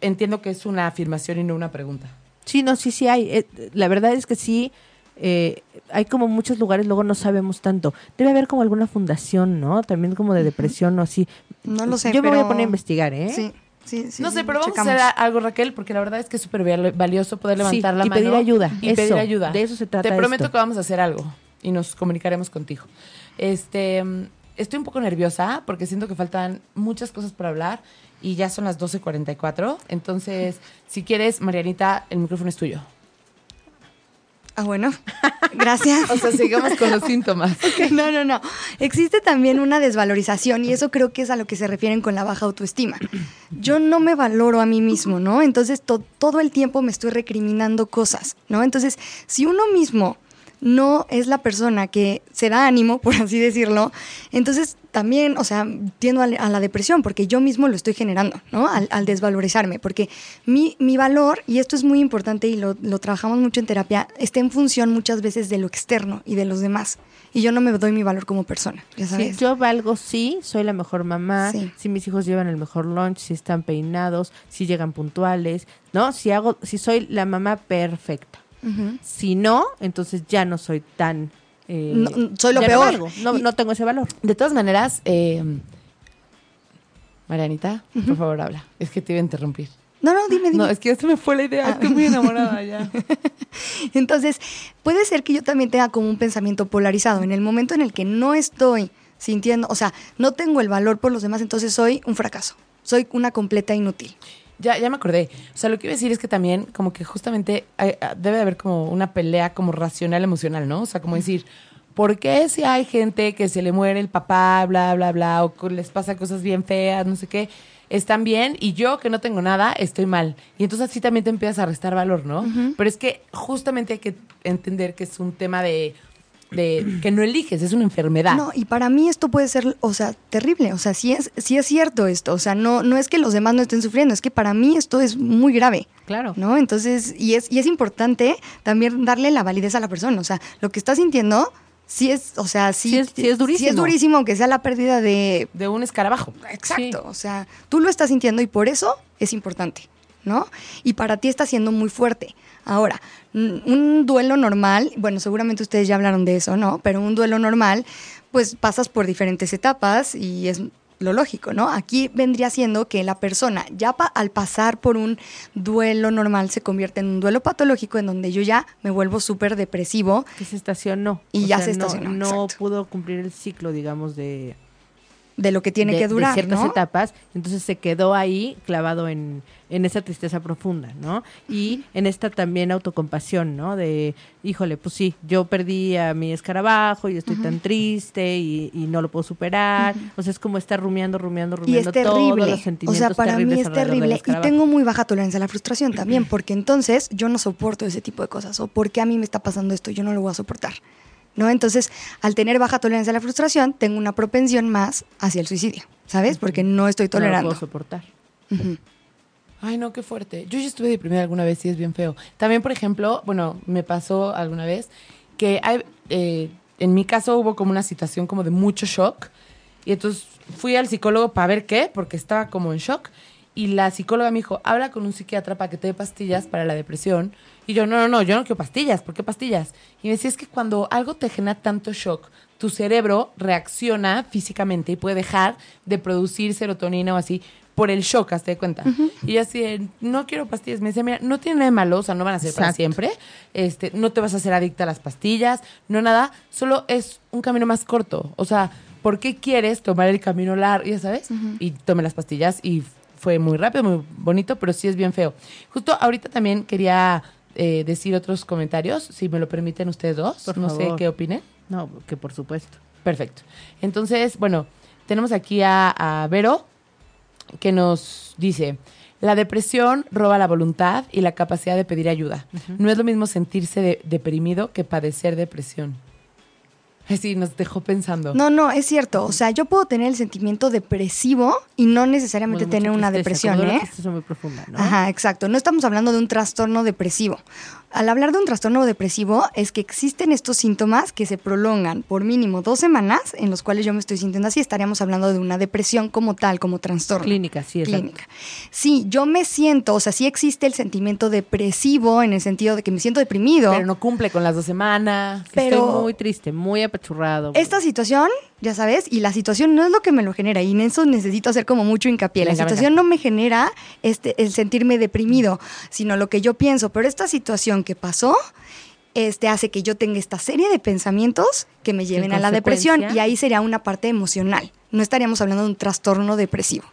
Entiendo que es una afirmación y no una pregunta. Sí, no, sí, sí hay. Eh, la verdad es que sí, eh, hay como muchos lugares, luego no sabemos tanto. Debe haber como alguna fundación, ¿no? También como de depresión o así. No lo sé, Yo me voy a pero- poner a investigar, ¿eh? Sí, sí, sí. no sé, pero vamos checamos. a hacer algo, Raquel, porque la verdad es que es súper val- valioso poder levantar Sí, la y mano. pedir ayuda, Y eso, pedir ayuda. de eso se trata Te prometo esto. que vamos a hacer algo y nos comunicaremos contigo. Este, estoy un poco nerviosa porque siento que faltan muchas cosas por hablar y ya son las 12.44. Entonces, si quieres, Marianita, el micrófono es tuyo. Ah, bueno. Gracias. (laughs) O sea, sigamos con los síntomas. (laughs) No, no, no. Existe también una desvalorización y eso creo que es a lo que se refieren con la baja autoestima. Yo no me valoro a mí mismo, ¿no? Entonces to- todo el tiempo me estoy recriminando cosas, ¿no? Entonces, si uno mismo no es la persona que se da ánimo, (laughs) por así decirlo, entonces también, o sea, tiendo a, la- depresión porque yo mismo lo estoy generando, ¿no? Al, al desvalorizarme, porque mi, mi valor, y esto es muy importante y lo, lo trabajamos mucho en terapia, está en función muchas veces de lo externo y de los demás. Y yo no me doy mi valor como persona, ya Sí, sabes. yo valgo, sí, soy la mejor mamá, Sí. si mis hijos llevan el mejor lunch, si están peinados, si llegan puntuales, ¿no? Si hago, si soy la mamá perfecta. Si no, entonces ya no soy tan... eh, No, soy lo peor. No, no tengo ese valor. De todas maneras, eh, Marianita, por favor, habla. Es que te iba a interrumpir. No, no, dime, dime. No, es que ya se me fue la idea. Estoy muy enamorada ya. (laughs) Entonces, puede ser que yo también tenga como un pensamiento polarizado. En el momento en el que no estoy sintiendo, o sea, no tengo el valor por los demás, entonces soy un fracaso. Soy una completa inútil. Ya, ya me acordé. O sea, lo que iba a decir es que también, como que justamente hay- ah, debe de haber como una pelea como racional emocional, ¿no? O sea, como decir, ¿por qué si hay gente que se le muere el papá, bla, bla, bla, o les pasa cosas bien feas, no sé qué, están bien y yo que no tengo nada estoy mal? Y entonces así también te empiezas a restar valor, ¿no? Pero es que justamente hay que entender que es un tema de, de que no eliges, es una enfermedad. No, y para mí esto puede ser, o sea, terrible. O sea, sí es, sí es cierto esto. O sea, no, no es que los demás no estén sufriendo, es que para mí esto es muy grave. Claro. ¿No? Entonces, y es, y es importante también darle la validez a la persona. O sea, lo que está sintiendo, sí es, o sea, sí, Sí es- sí es durísimo. Sí es durísimo, aunque sea la pérdida de. De un escarabajo. Exacto. O sea, tú lo estás sintiendo y por eso es importante. ¿No? Y para ti está siendo muy fuerte. Ahora, un duelo normal, bueno, seguramente ustedes ya hablaron de eso, ¿no? Pero un duelo normal, pues pasas por diferentes etapas y es lo lógico, ¿no? Aquí vendría siendo que la persona ya pa- al pasar por un duelo normal se convierte en un duelo patológico en donde yo ya me vuelvo súper depresivo. Que se estacionó. Y ya se no- estacionó, No, exacto. pudo cumplir el ciclo, digamos, de, de lo que tiene de- que durar, de ciertas ¿no? etapas. Entonces se quedó ahí clavado en, en esa tristeza profunda, ¿no? Y en esta también autocompasión, ¿no? De, híjole, pues sí, yo perdí a mi escarabajo y estoy tan triste y, y no lo puedo superar. O sea, es como estar rumiando, rumiando, Y rumiando es terrible. todos los O sentimientos sea, para mí es terrible. Y tengo muy baja tolerancia a la frustración también, (clears throat) porque entonces yo no soporto ese tipo de cosas. O porque a mí me está pasando esto, yo no lo voy a soportar. ¿No? Entonces, al tener baja tolerancia a la frustración, tengo una propensión más hacia el suicidio, ¿sabes? Porque no estoy No lo tolerando. puedo soportar. Ujú. Ay, no, qué fuerte. Yo ya estuve deprimida alguna vez y es bien feo. También, por ejemplo, bueno, me pasó alguna vez que hay, eh, en mi caso hubo como una situación como de mucho shock. Y entonces fui al psicólogo para ver qué, porque estaba como en shock. Y la psicóloga me dijo, habla con un psiquiatra para que te dé pastillas para la depresión. Y yo, no, no, no, yo no quiero pastillas. ¿Por qué pastillas? Y me decía, es que cuando algo te genera tanto shock, tu cerebro reacciona físicamente y puede dejar de producir serotonina o así por el shock, hazte de cuenta. Y yo así, de, no quiero pastillas. Me decía, mira, no tiene nada de malo, o sea, no van a ser para siempre. Este, no te vas a hacer adicta a las pastillas, no nada. Solo es un camino más corto. O sea, ¿por qué quieres tomar el camino largo? Ya sabes. Y tomé las pastillas y fue muy rápido, muy bonito, pero sí es bien feo. Justo ahorita también quería eh, decir otros comentarios, si me lo permiten ustedes dos. Por no sé qué opinen. No, que por supuesto. Perfecto. Entonces, bueno, tenemos aquí a, a Vero que nos dice, la depresión roba la voluntad y la capacidad de pedir ayuda. No es lo mismo sentirse de- deprimido que padecer depresión. (laughs) Así nos dejó pensando. No, no, es cierto. O sea, yo puedo tener el sentimiento depresivo y no necesariamente tener una tristeza, depresión, como ¿eh? muy profunda, ¿no? Ajá, exacto. No estamos hablando de un trastorno depresivo. Al hablar de un trastorno depresivo es que existen estos síntomas que se prolongan por mínimo dos semanas en los cuales yo me estoy sintiendo así. Estaríamos hablando de una depresión como tal, como trastorno. Clínica, sí, exacto. Clínica. Sí, yo me siento, o sea, sí existe el sentimiento depresivo en el sentido de que me siento deprimido. Pero no cumple con las dos semanas. Pero- Estoy muy triste, muy apachurrado. Esta situación, ya sabes, y la situación no es lo que me lo genera, y en eso necesito hacer como mucho hincapié. La Venga, situación no me genera este, el sentirme deprimido, sino lo que yo pienso. Pero esta situación que pasó, este, hace que yo tenga esta serie de pensamientos que me lleven a la depresión, y ahí sería una parte emocional. No estaríamos hablando de un trastorno depresivo.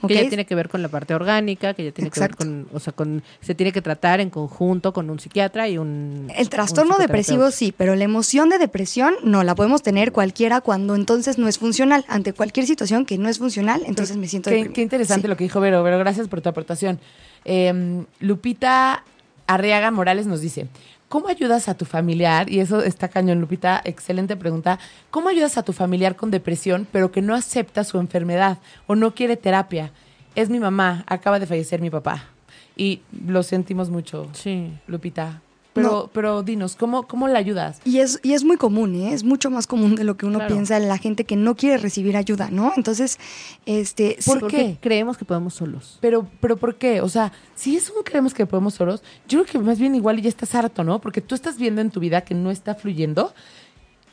Que ¿ok? ya tiene que ver con la parte orgánica, que ya tiene Exacto. que ver con, o sea, con, se tiene que tratar en conjunto con un psiquiatra y un... El trastorno un depresivo sí, pero la emoción de depresión no la podemos tener cualquiera cuando entonces no es funcional. Ante cualquier situación que no es funcional, entonces me siento Qué, qué interesante Sí. lo que dijo Vero. Vero, gracias por tu aportación. Eh, Lupita Arriaga Morales nos dice, ¿cómo ayudas a tu familiar? Y eso está cañón, Lupita, excelente pregunta. ¿Cómo ayudas a tu familiar con depresión, pero que no acepta su enfermedad o no quiere terapia? Es mi mamá, acaba de fallecer mi papá. Y lo sentimos mucho, Sí. Lupita. Pero, No. pero dinos, ¿cómo, ¿cómo la ayudas? Y es, y es muy común, ¿eh? es mucho más común de lo que uno Claro. piensa la gente que no quiere recibir ayuda, ¿no? Entonces, este, sí, ¿Por Porque qué? creemos que podemos solos. Pero, pero ¿por qué? O sea, si es un creemos que podemos solos, yo creo que más bien igual y ya estás harto, ¿no? Porque tú estás viendo en tu vida que no está fluyendo,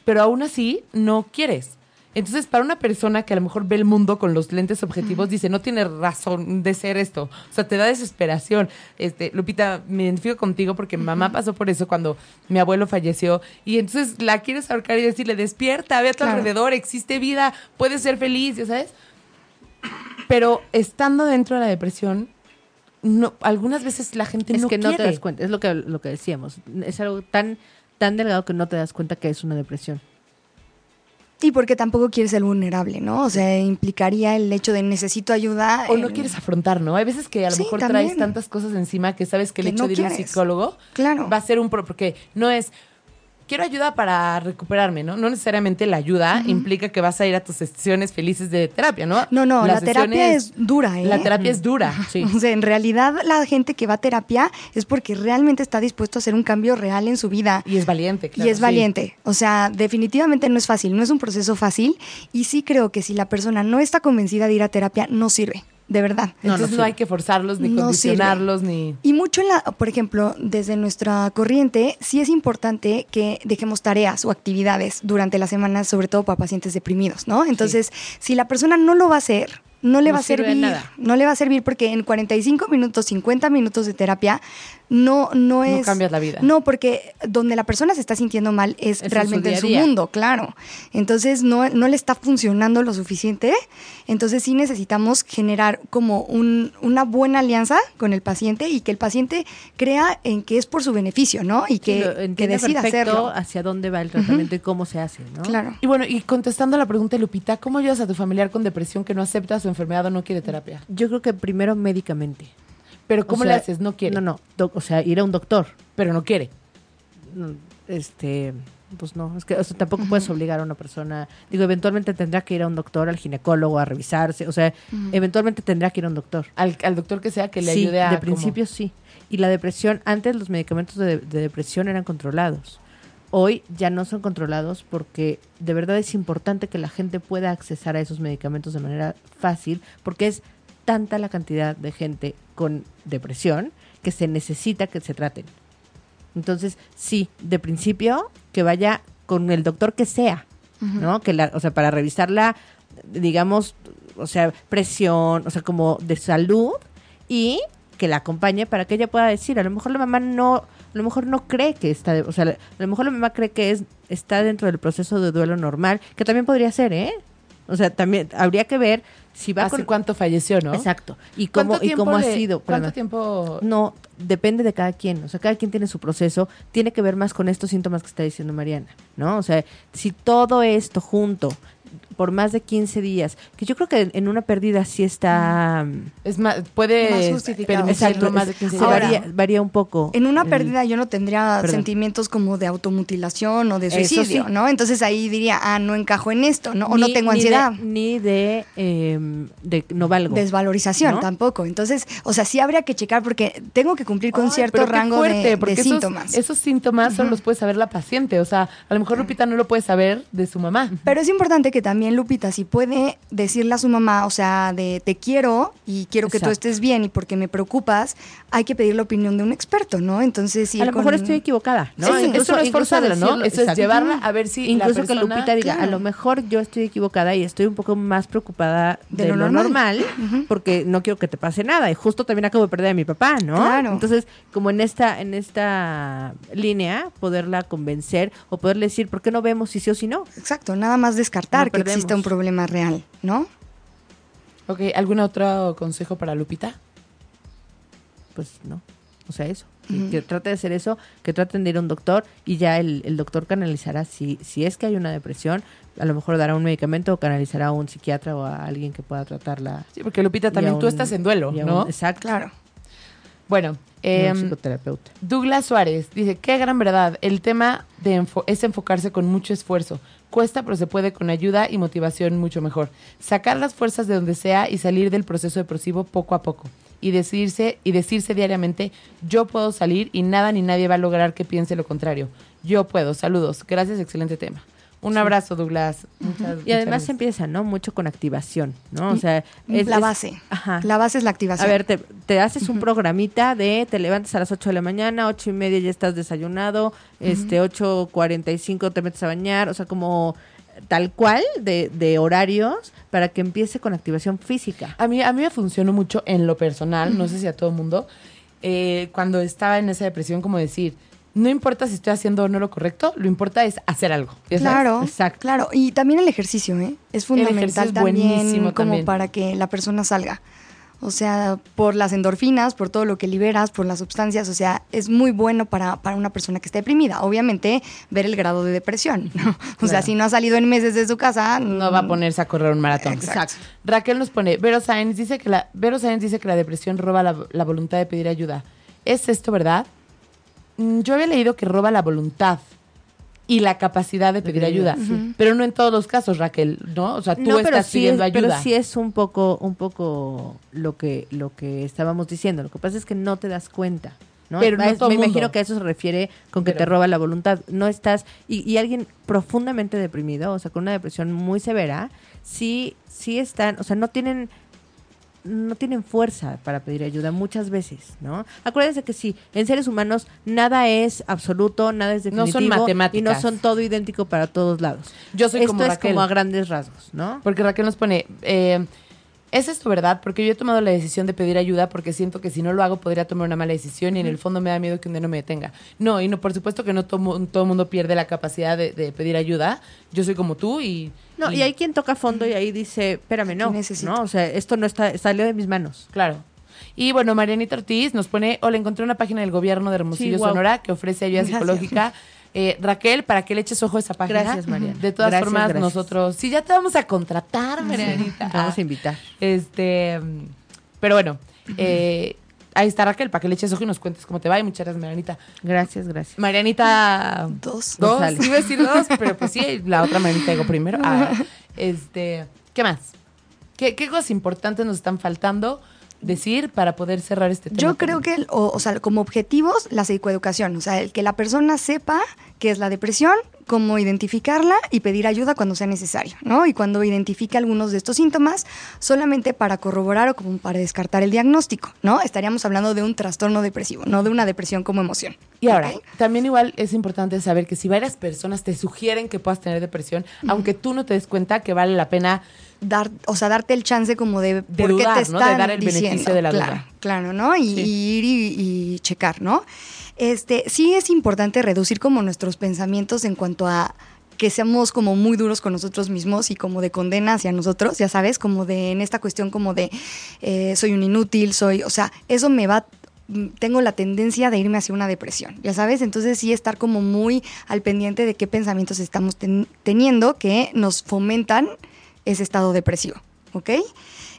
pero aún así no quieres. Entonces, para una persona que a lo mejor ve el mundo con los lentes objetivos, dice, no tiene razón de ser esto. O sea, te da desesperación. Este, Lupita, me identifico contigo porque mamá pasó por eso cuando mi abuelo falleció. Y entonces la quieres ahorcar y decirle, despierta, ve a tu Claro. alrededor, existe vida, puedes ser feliz, ¿ya sabes? Pero estando dentro de la depresión, no, algunas veces la gente es no que no te das cuenta, es lo que, lo que decíamos. Es algo tan, tan delgado que no te das cuenta que es una depresión. Y porque tampoco quieres ser vulnerable, ¿no? O sea, implicaría el hecho de necesito ayuda. O no quieres afrontar, ¿no? Hay veces que a lo Sí, mejor también. traes tantas cosas encima que sabes que el Que hecho no de ir a un psicólogo Claro. va a ser un pro, porque no es quiero ayuda para recuperarme, ¿no? No necesariamente la ayuda implica que vas a ir a tus sesiones felices de terapia, ¿no? No, no, Las la terapia es dura, ¿eh? La terapia es dura, sí. (laughs) O sea, en realidad la gente que va a terapia es porque realmente está dispuesto a hacer un cambio real en su vida. Y es valiente, claro. y es sí. valiente. O sea, definitivamente no es fácil, no es un proceso fácil. Y sí creo que si la persona no está convencida de ir a terapia, no sirve, de verdad. Entonces no, hay que forzarlos, ni No condicionarlos, ni... Y mucho en la, por ejemplo, desde nuestra corriente, sí es importante que dejemos tareas o actividades durante la semana, sobre todo para pacientes deprimidos, ¿no? Entonces, si la persona no lo va a hacer, no le No va a servir, nada. no le va a servir porque en 45 minutos, 50 minutos de terapia no no es cambias la vida. No, porque donde la persona se está sintiendo mal es, Es en su realmente en su, mundo, claro. Entonces no, no le está funcionando lo suficiente. Entonces sí necesitamos generar como un- una buena alianza con el paciente y que el paciente crea en que es por su beneficio, ¿no? Y Sí, que, lo que decida hacerlo. hacia dónde va el tratamiento y cómo se hace, ¿no? Claro. Y bueno, y contestando a la pregunta de Lupita, ¿cómo ayudas a tu familiar con depresión que no acepta su enfermedad o no quiere terapia? Yo creo que primero médicamente. Pero O ¿cómo sea, le haces? No quiere. No, no, doc- o sea, ir a un doctor. Pero no quiere. Este, pues no, es que o sea, tampoco puedes obligar a una persona. Digo, eventualmente tendrá que ir a un doctor, al ginecólogo, a revisarse. O sea, eventualmente tendrá que ir a un doctor. Al, al doctor que sea que le sí, ayude a... de principio sí. Y la depresión, antes los medicamentos de, de depresión eran controlados. Hoy ya no son controlados porque de verdad es importante que la gente pueda accesar a esos medicamentos de manera fácil porque es tanta la cantidad de gente con depresión que se necesita que se traten. Entonces, sí, de principio que vaya con el doctor que sea, ¿no? Que la, o sea, para revisarla, digamos, o sea, presión, o sea, como de salud y que la acompañe para que ella pueda decir, a lo mejor la mamá no, a lo mejor no cree que está, o sea, a lo mejor la mamá cree que es está dentro del proceso de duelo normal, que también podría ser, ¿eh? O sea, también habría que ver si va ¿Hace con cuánto falleció, no? Exacto. Y ¿Cuánto cómo y cómo ha sido. ¿Cuánto tiempo...? No, depende de cada quien. O sea, cada quien tiene su proceso. Tiene que ver más con estos síntomas que está diciendo Mariana, ¿no? O sea, si todo esto junto por más de 15 días, que yo creo que en una pérdida sí está... Es más, puede Más Exacto, más de es- 15 se días. varía, varía un poco. En una pérdida yo no tendría Perdón. sentimientos como de automutilación o de suicidio, sí. ¿no? Entonces ahí diría, ah, no encajo en esto, ¿no? O no Ni- tengo ni de- ansiedad. Ni de, eh, de no valgo. Desvalorización ¿no? tampoco. Entonces, o sea, sí habría que checar porque tengo que cumplir con Ay, cierto rango de- fuerte, de, porque esos- síntomas. Esos, síntomas solo los puede saber la paciente. O sea, a lo mejor Lupita no lo puede saber de su mamá. Pero es importante que también Lupita, si puede decirle a su mamá, o sea, de te quiero y quiero que tú Exacto. estés bien y porque me preocupas, hay que pedir la opinión de un experto, ¿no? Entonces, sí. a lo mejor estoy equivocada, ¿no? Sí, eso no es forzarla, ¿no? Eso es llevarla a ver si la Incluso que Lupita diga, a lo mejor yo estoy equivocada y estoy un poco más preocupada de, De lo lo normal. normal, porque no quiero que te pase nada. Y justo también acabo de perder a mi papá, ¿no? Claro. Entonces, como en esta, en esta línea, poderla convencer o poderle decir, ¿por qué no vemos si sí o si no? Exacto, nada más descartar No que exista un problema real, ¿no? Ok, ¿algún otro consejo para Lupita? Pues no. O sea, eso. Que- Que trate de hacer eso, que traten de ir a un doctor y ya el, el doctor canalizará si, si es que hay una depresión, a lo mejor dará un medicamento o canalizará a un psiquiatra o a alguien que pueda tratarla. Sí, porque Lupita también a tú un- estás en duelo, ¿no? un- exacto. Claro. Bueno, un em, psicoterapeuta. Douglas Suárez dice, qué gran verdad, el tema de enfo- es enfocarse con mucho esfuerzo. Cuesta, pero se puede con ayuda y motivación mucho mejor. Sacar las fuerzas de donde sea y salir del proceso depresivo poco a poco. Y decidirse, y decirse diariamente, yo puedo salir y nada ni nadie va a lograr que piense lo contrario. Yo puedo. Saludos. Gracias, excelente tema. Un abrazo, Douglas. Muchas, Y muchas además gracias. empieza, ¿no? Mucho con activación, ¿no? O sea, es- la es- base. Ajá. La base es la A activación. ver, te, te haces un programita de te levantas a las 8 de la mañana, ocho y media ya estás desayunado, este 8.45 te metes a bañar, o sea, como tal cual de, de horarios para que empiece con activación física. A mí, a mí me funcionó mucho en lo personal, no sé si a todo el mundo, eh, cuando estaba en esa depresión, como decir, no importa si estoy haciendo o no lo correcto, lo importa es hacer algo. Claro, Exacto. claro. Y también el ejercicio, ¿eh? Es fundamental es también como también. para que la persona salga. O sea, por las endorfinas, por todo lo que liberas, por las sustancias, o sea, es muy bueno para, para una persona que está deprimida. Obviamente, ver el grado de depresión. ¿no? (laughs) O sea, si no ha salido en meses de su casa, No va a ponerse a correr un maratón. Exacto. Raquel nos pone, Vero Sáenz dice que la, Vero Sáenz dice que la depresión roba la, la voluntad de pedir ayuda. ¿Es esto verdad? Mm, Yo había leído que roba la voluntad y la capacidad de pedir ayuda, pero no en todos los casos, Raquel, ¿no? O sea, tú no, estás sí pidiendo es, ayuda. Pero sí es un poco, un poco lo que, lo que estábamos diciendo. Lo que pasa es que no te das cuenta. ¿no? Pero no Es- todo me mundo. imagino que a eso se refiere con que Pero- te roba la voluntad. No estás, y, y alguien profundamente deprimido, o sea, con una depresión muy severa, sí, sí están, o sea, no tienen, no tienen fuerza para pedir ayuda muchas veces, ¿no? Acuérdense que sí, en seres humanos nada es absoluto, nada es No definitivo. son Y no matemáticas. son todo idéntico para todos lados. Yo soy Esto como es Raquel. como a grandes rasgos, ¿no? Porque Raquel nos pone, eh, ¿es esto verdad? Porque yo he tomado la decisión de pedir ayuda porque siento que si no lo hago podría tomar una mala decisión y en el fondo me da miedo que un día no me detenga. No, y no, por supuesto que no todo, todo mundo pierde la capacidad de, de pedir ayuda. Yo soy como tú y... No, y hay quien toca fondo y ahí dice, espérame, no, necesito. no, o sea, esto no está, salió de mis manos. Claro. Y bueno, Marianita Ortiz nos pone, hola, encontré una página del gobierno de Hermosillo, Sí. Sonora, que ofrece ayuda Gracias. psicológica. Eh, Raquel, para que le eches ojo a esa página. Gracias, Mariana. De todas Gracias, formas, gracias. nosotros... Sí, ya te vamos a contratar, Marianita. Te vamos a invitar. Este, pero bueno, eh, ahí está Raquel, para que le eches ojo y nos cuentes cómo te va. Y muchas gracias, Marianita. Gracias, gracias. Marianita. Dos. Dos, González. iba a decir dos, pero pues sí, la otra Marianita llegó primero. Ah, (laughs) este, ¿qué más? ¿Qué, ¿Qué cosas importantes nos están faltando decir para poder cerrar este tema? Yo creo que, o, o sea, como objetivos, la psicoeducación. O sea, el que la persona sepa qué es la depresión, cómo identificarla y pedir ayuda cuando sea necesario, ¿no? Y cuando identifique algunos de estos síntomas, solamente para corroborar o como para descartar el diagnóstico, ¿no? Estaríamos hablando de un trastorno depresivo, no de una depresión como emoción. Y ahora, también igual es importante saber que si varias personas te sugieren que puedas tener depresión, aunque tú no te des cuenta que vale la pena dar, o sea, darte el chance como de, De por dudar, qué te ¿no? De están dar el beneficio diciendo. de la claro, duda. Claro, ¿no? Y, Sí. y ir y, y checar, ¿no? Este, sí es importante reducir como nuestros pensamientos en cuanto a que seamos como muy duros con nosotros mismos y como de condena hacia nosotros, ya sabes, como de en esta cuestión como de eh, soy un inútil, soy, o sea, eso me va tengo la tendencia de irme hacia una depresión, ya sabes, entonces sí estar como muy al pendiente de qué pensamientos estamos ten- teniendo que nos fomentan ese estado depresivo, ¿ok?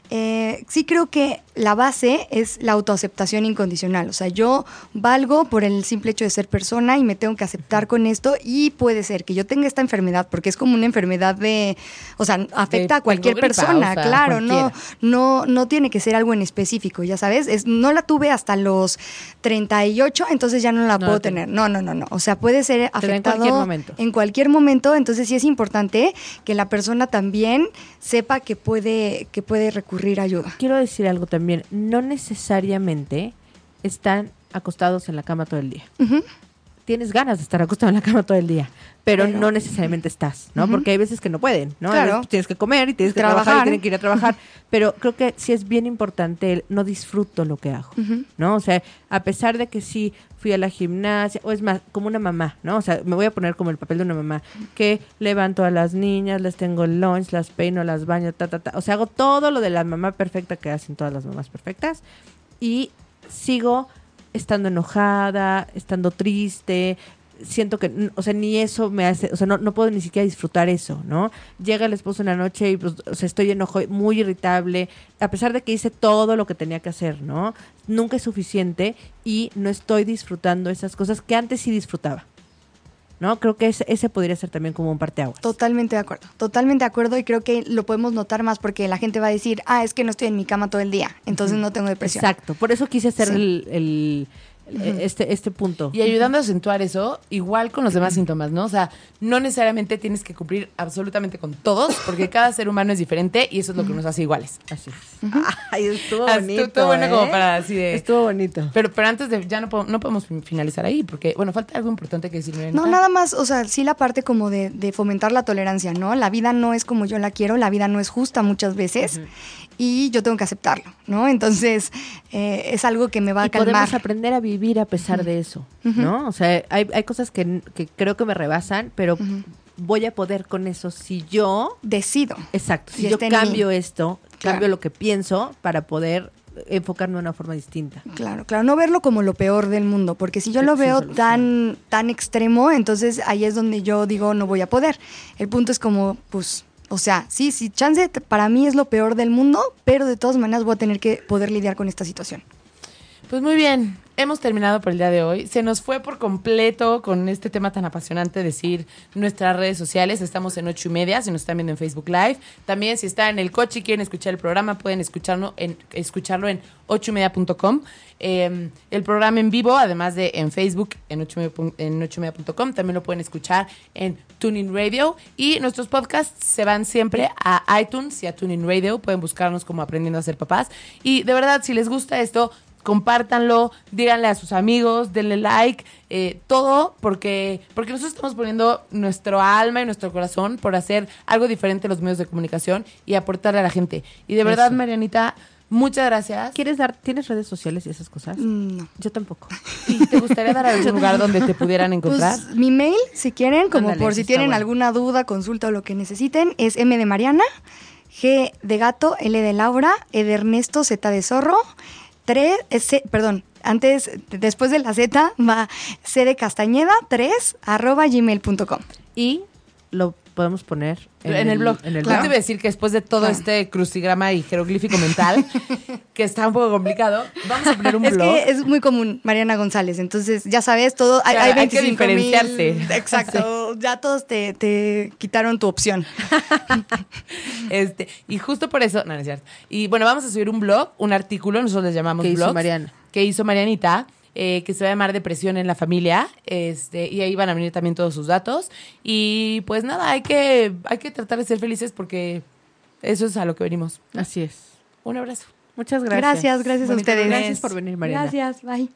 Eh, sí creo que la base es la autoaceptación incondicional. O sea, yo valgo por el simple hecho de ser persona y me tengo que aceptar con esto. Y puede ser que yo tenga esta enfermedad, porque es como una enfermedad de. O sea, afecta De- a cualquier gripa, persona, o sea, claro. No, cualquiera. no, no tiene que ser algo en específico, ya sabes. Es, no la tuve hasta los 38, entonces ya no la No puedo la tener. No, no, no, no. O sea, puede ser da en afectado cualquier momento. en cualquier momento, entonces sí es importante que la persona también sepa que puede, que puede recurrir a ayuda. Quiero decir algo también, no necesariamente están acostados en la cama todo el día. Tienes ganas de estar acostado en la cama todo el día, pero, Pero- no necesariamente estás, ¿no? Porque hay veces que no pueden, ¿no? Claro. tienes que comer y tienes que trabajar. Trabajar. y tienen que ir a trabajar. pero creo que sí es bien importante el no disfruto lo que hago. ¿no? O sea, a pesar de que sí fui a la gimnasia, o es más, como una mamá, ¿no? O sea, me voy a poner como el papel de una mamá, que levanto a las niñas, les tengo el lunch, las peino, las baño, ta, ta, ta. O sea, hago todo lo de la mamá perfecta que hacen todas las mamás perfectas y sigo estando enojada, estando triste, siento que, o sea, ni eso me hace, o sea, no, no puedo ni siquiera disfrutar eso, ¿no? Llega el esposo en la noche y, pues, o sea, estoy enojo, muy irritable, a pesar de que hice todo lo que tenía que hacer, ¿no? Nunca es suficiente y no estoy disfrutando esas cosas que antes sí disfrutaba, ¿no? Creo que ese, ese podría ser también como un parteaguas. Totalmente de acuerdo, totalmente de acuerdo y creo que lo podemos notar más porque la gente va a decir, ah, es que no estoy en mi cama todo el día, entonces no tengo depresión. Exacto, por eso quise hacer Sí. el, el- este, este punto. Y ayudando a acentuar eso, igual con los demás síntomas, ¿no? O sea, no necesariamente tienes que cumplir absolutamente con todos, porque cada ser humano es diferente y eso es lo que nos hace iguales. Así es. Ay, estuvo Ah, bonito. estuvo bueno como ¿eh? para así de- Estuvo bonito. Pero, pero antes de, ya no, po- no podemos finalizar ahí, porque, bueno, falta algo importante que decir. No, nada más, o sea, sí la parte como de, de fomentar la tolerancia, ¿no? La vida no es como yo la quiero, la vida no es justa muchas veces y yo tengo que aceptarlo, ¿no? Entonces, eh, es algo que me va a y calmar. podemos aprender a vivir a pesar de eso, ¿no? O sea, hay, hay cosas que, que creo que me rebasan, pero voy a poder con eso si yo, Decido. exacto, si yo mí. cambio esto, Claro. cambio lo que pienso para poder enfocarme de una forma distinta. Claro, claro, no verlo como lo peor del mundo, porque si yo lo veo tan, tan extremo, entonces ahí es donde yo digo no voy a poder. El punto es como, pues, o sea, sí, sí, chance para mí es lo peor del mundo, pero de todas maneras voy a tener que poder lidiar con esta situación. Pues muy bien, hemos terminado por el día de hoy. Se nos fue por completo con este tema tan apasionante decir nuestras redes sociales. Estamos en ocho y media, si nos están viendo en Facebook Live. También si están en el coche y quieren escuchar el programa, pueden escucharlo en, escucharlo en ocho y. Eh, el programa en vivo, además de en Facebook, en ocho y también lo pueden escuchar en Tuning Radio. Y nuestros podcasts se van siempre a iTunes y a Tuning Radio. Pueden buscarnos como Aprendiendo a ser papás. Y de verdad, si les gusta esto, compártanlo, díganle a sus amigos, denle like, eh, todo, porque, porque nosotros estamos poniendo nuestro alma y nuestro corazón por hacer algo diferente en los medios de comunicación y aportarle a la gente. Y de verdad, Eso. Marianita, muchas gracias. ¿Quieres dar, tienes redes sociales y esas cosas? Mm, No. Yo tampoco. ¿Y te gustaría dar algún lugar donde te pudieran encontrar? Pues mi mail, si quieren, como Ándale, por si tienen bueno. alguna duda, consulta o lo que necesiten, es M de Mariana, G de gato, L de Laura, E de Ernesto, Z de zorro, 3, C, perdón, antes, después de la Z va C de Castañeda, 3, arroba gmail.com. Y lo podemos poner En, el, blog. En el Yo blog. te iba a decir que después de todo Claro. este crucigrama y jeroglífico mental, (laughs) que está un poco complicado, vamos a poner un Es blog. que es muy común, Mariana González. Entonces, ya sabes, todo. Hay, Claro, hay hay que 25,000 diferenciarse. Exacto. (laughs) Ya todos te, te quitaron tu opción. (laughs) Este, y justo por eso, no, no es cierto. Y bueno, vamos a subir un blog, un artículo, nosotros les llamamos Que hizo blogs, Mariana. Que hizo Marianita, eh, que se va a llamar Depresión en la Familia. Este, y ahí van a venir también todos sus datos. Y pues nada, hay que, hay que tratar de ser felices porque eso es a lo que venimos. Así es. Un abrazo. Muchas gracias. Gracias, gracias a ustedes. lunes. Gracias por venir, Mariana. Gracias, bye.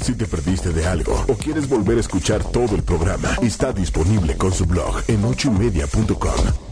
Si te perdiste de algo o quieres volver a escuchar todo el programa, está disponible con su blog en ochoymedia.com.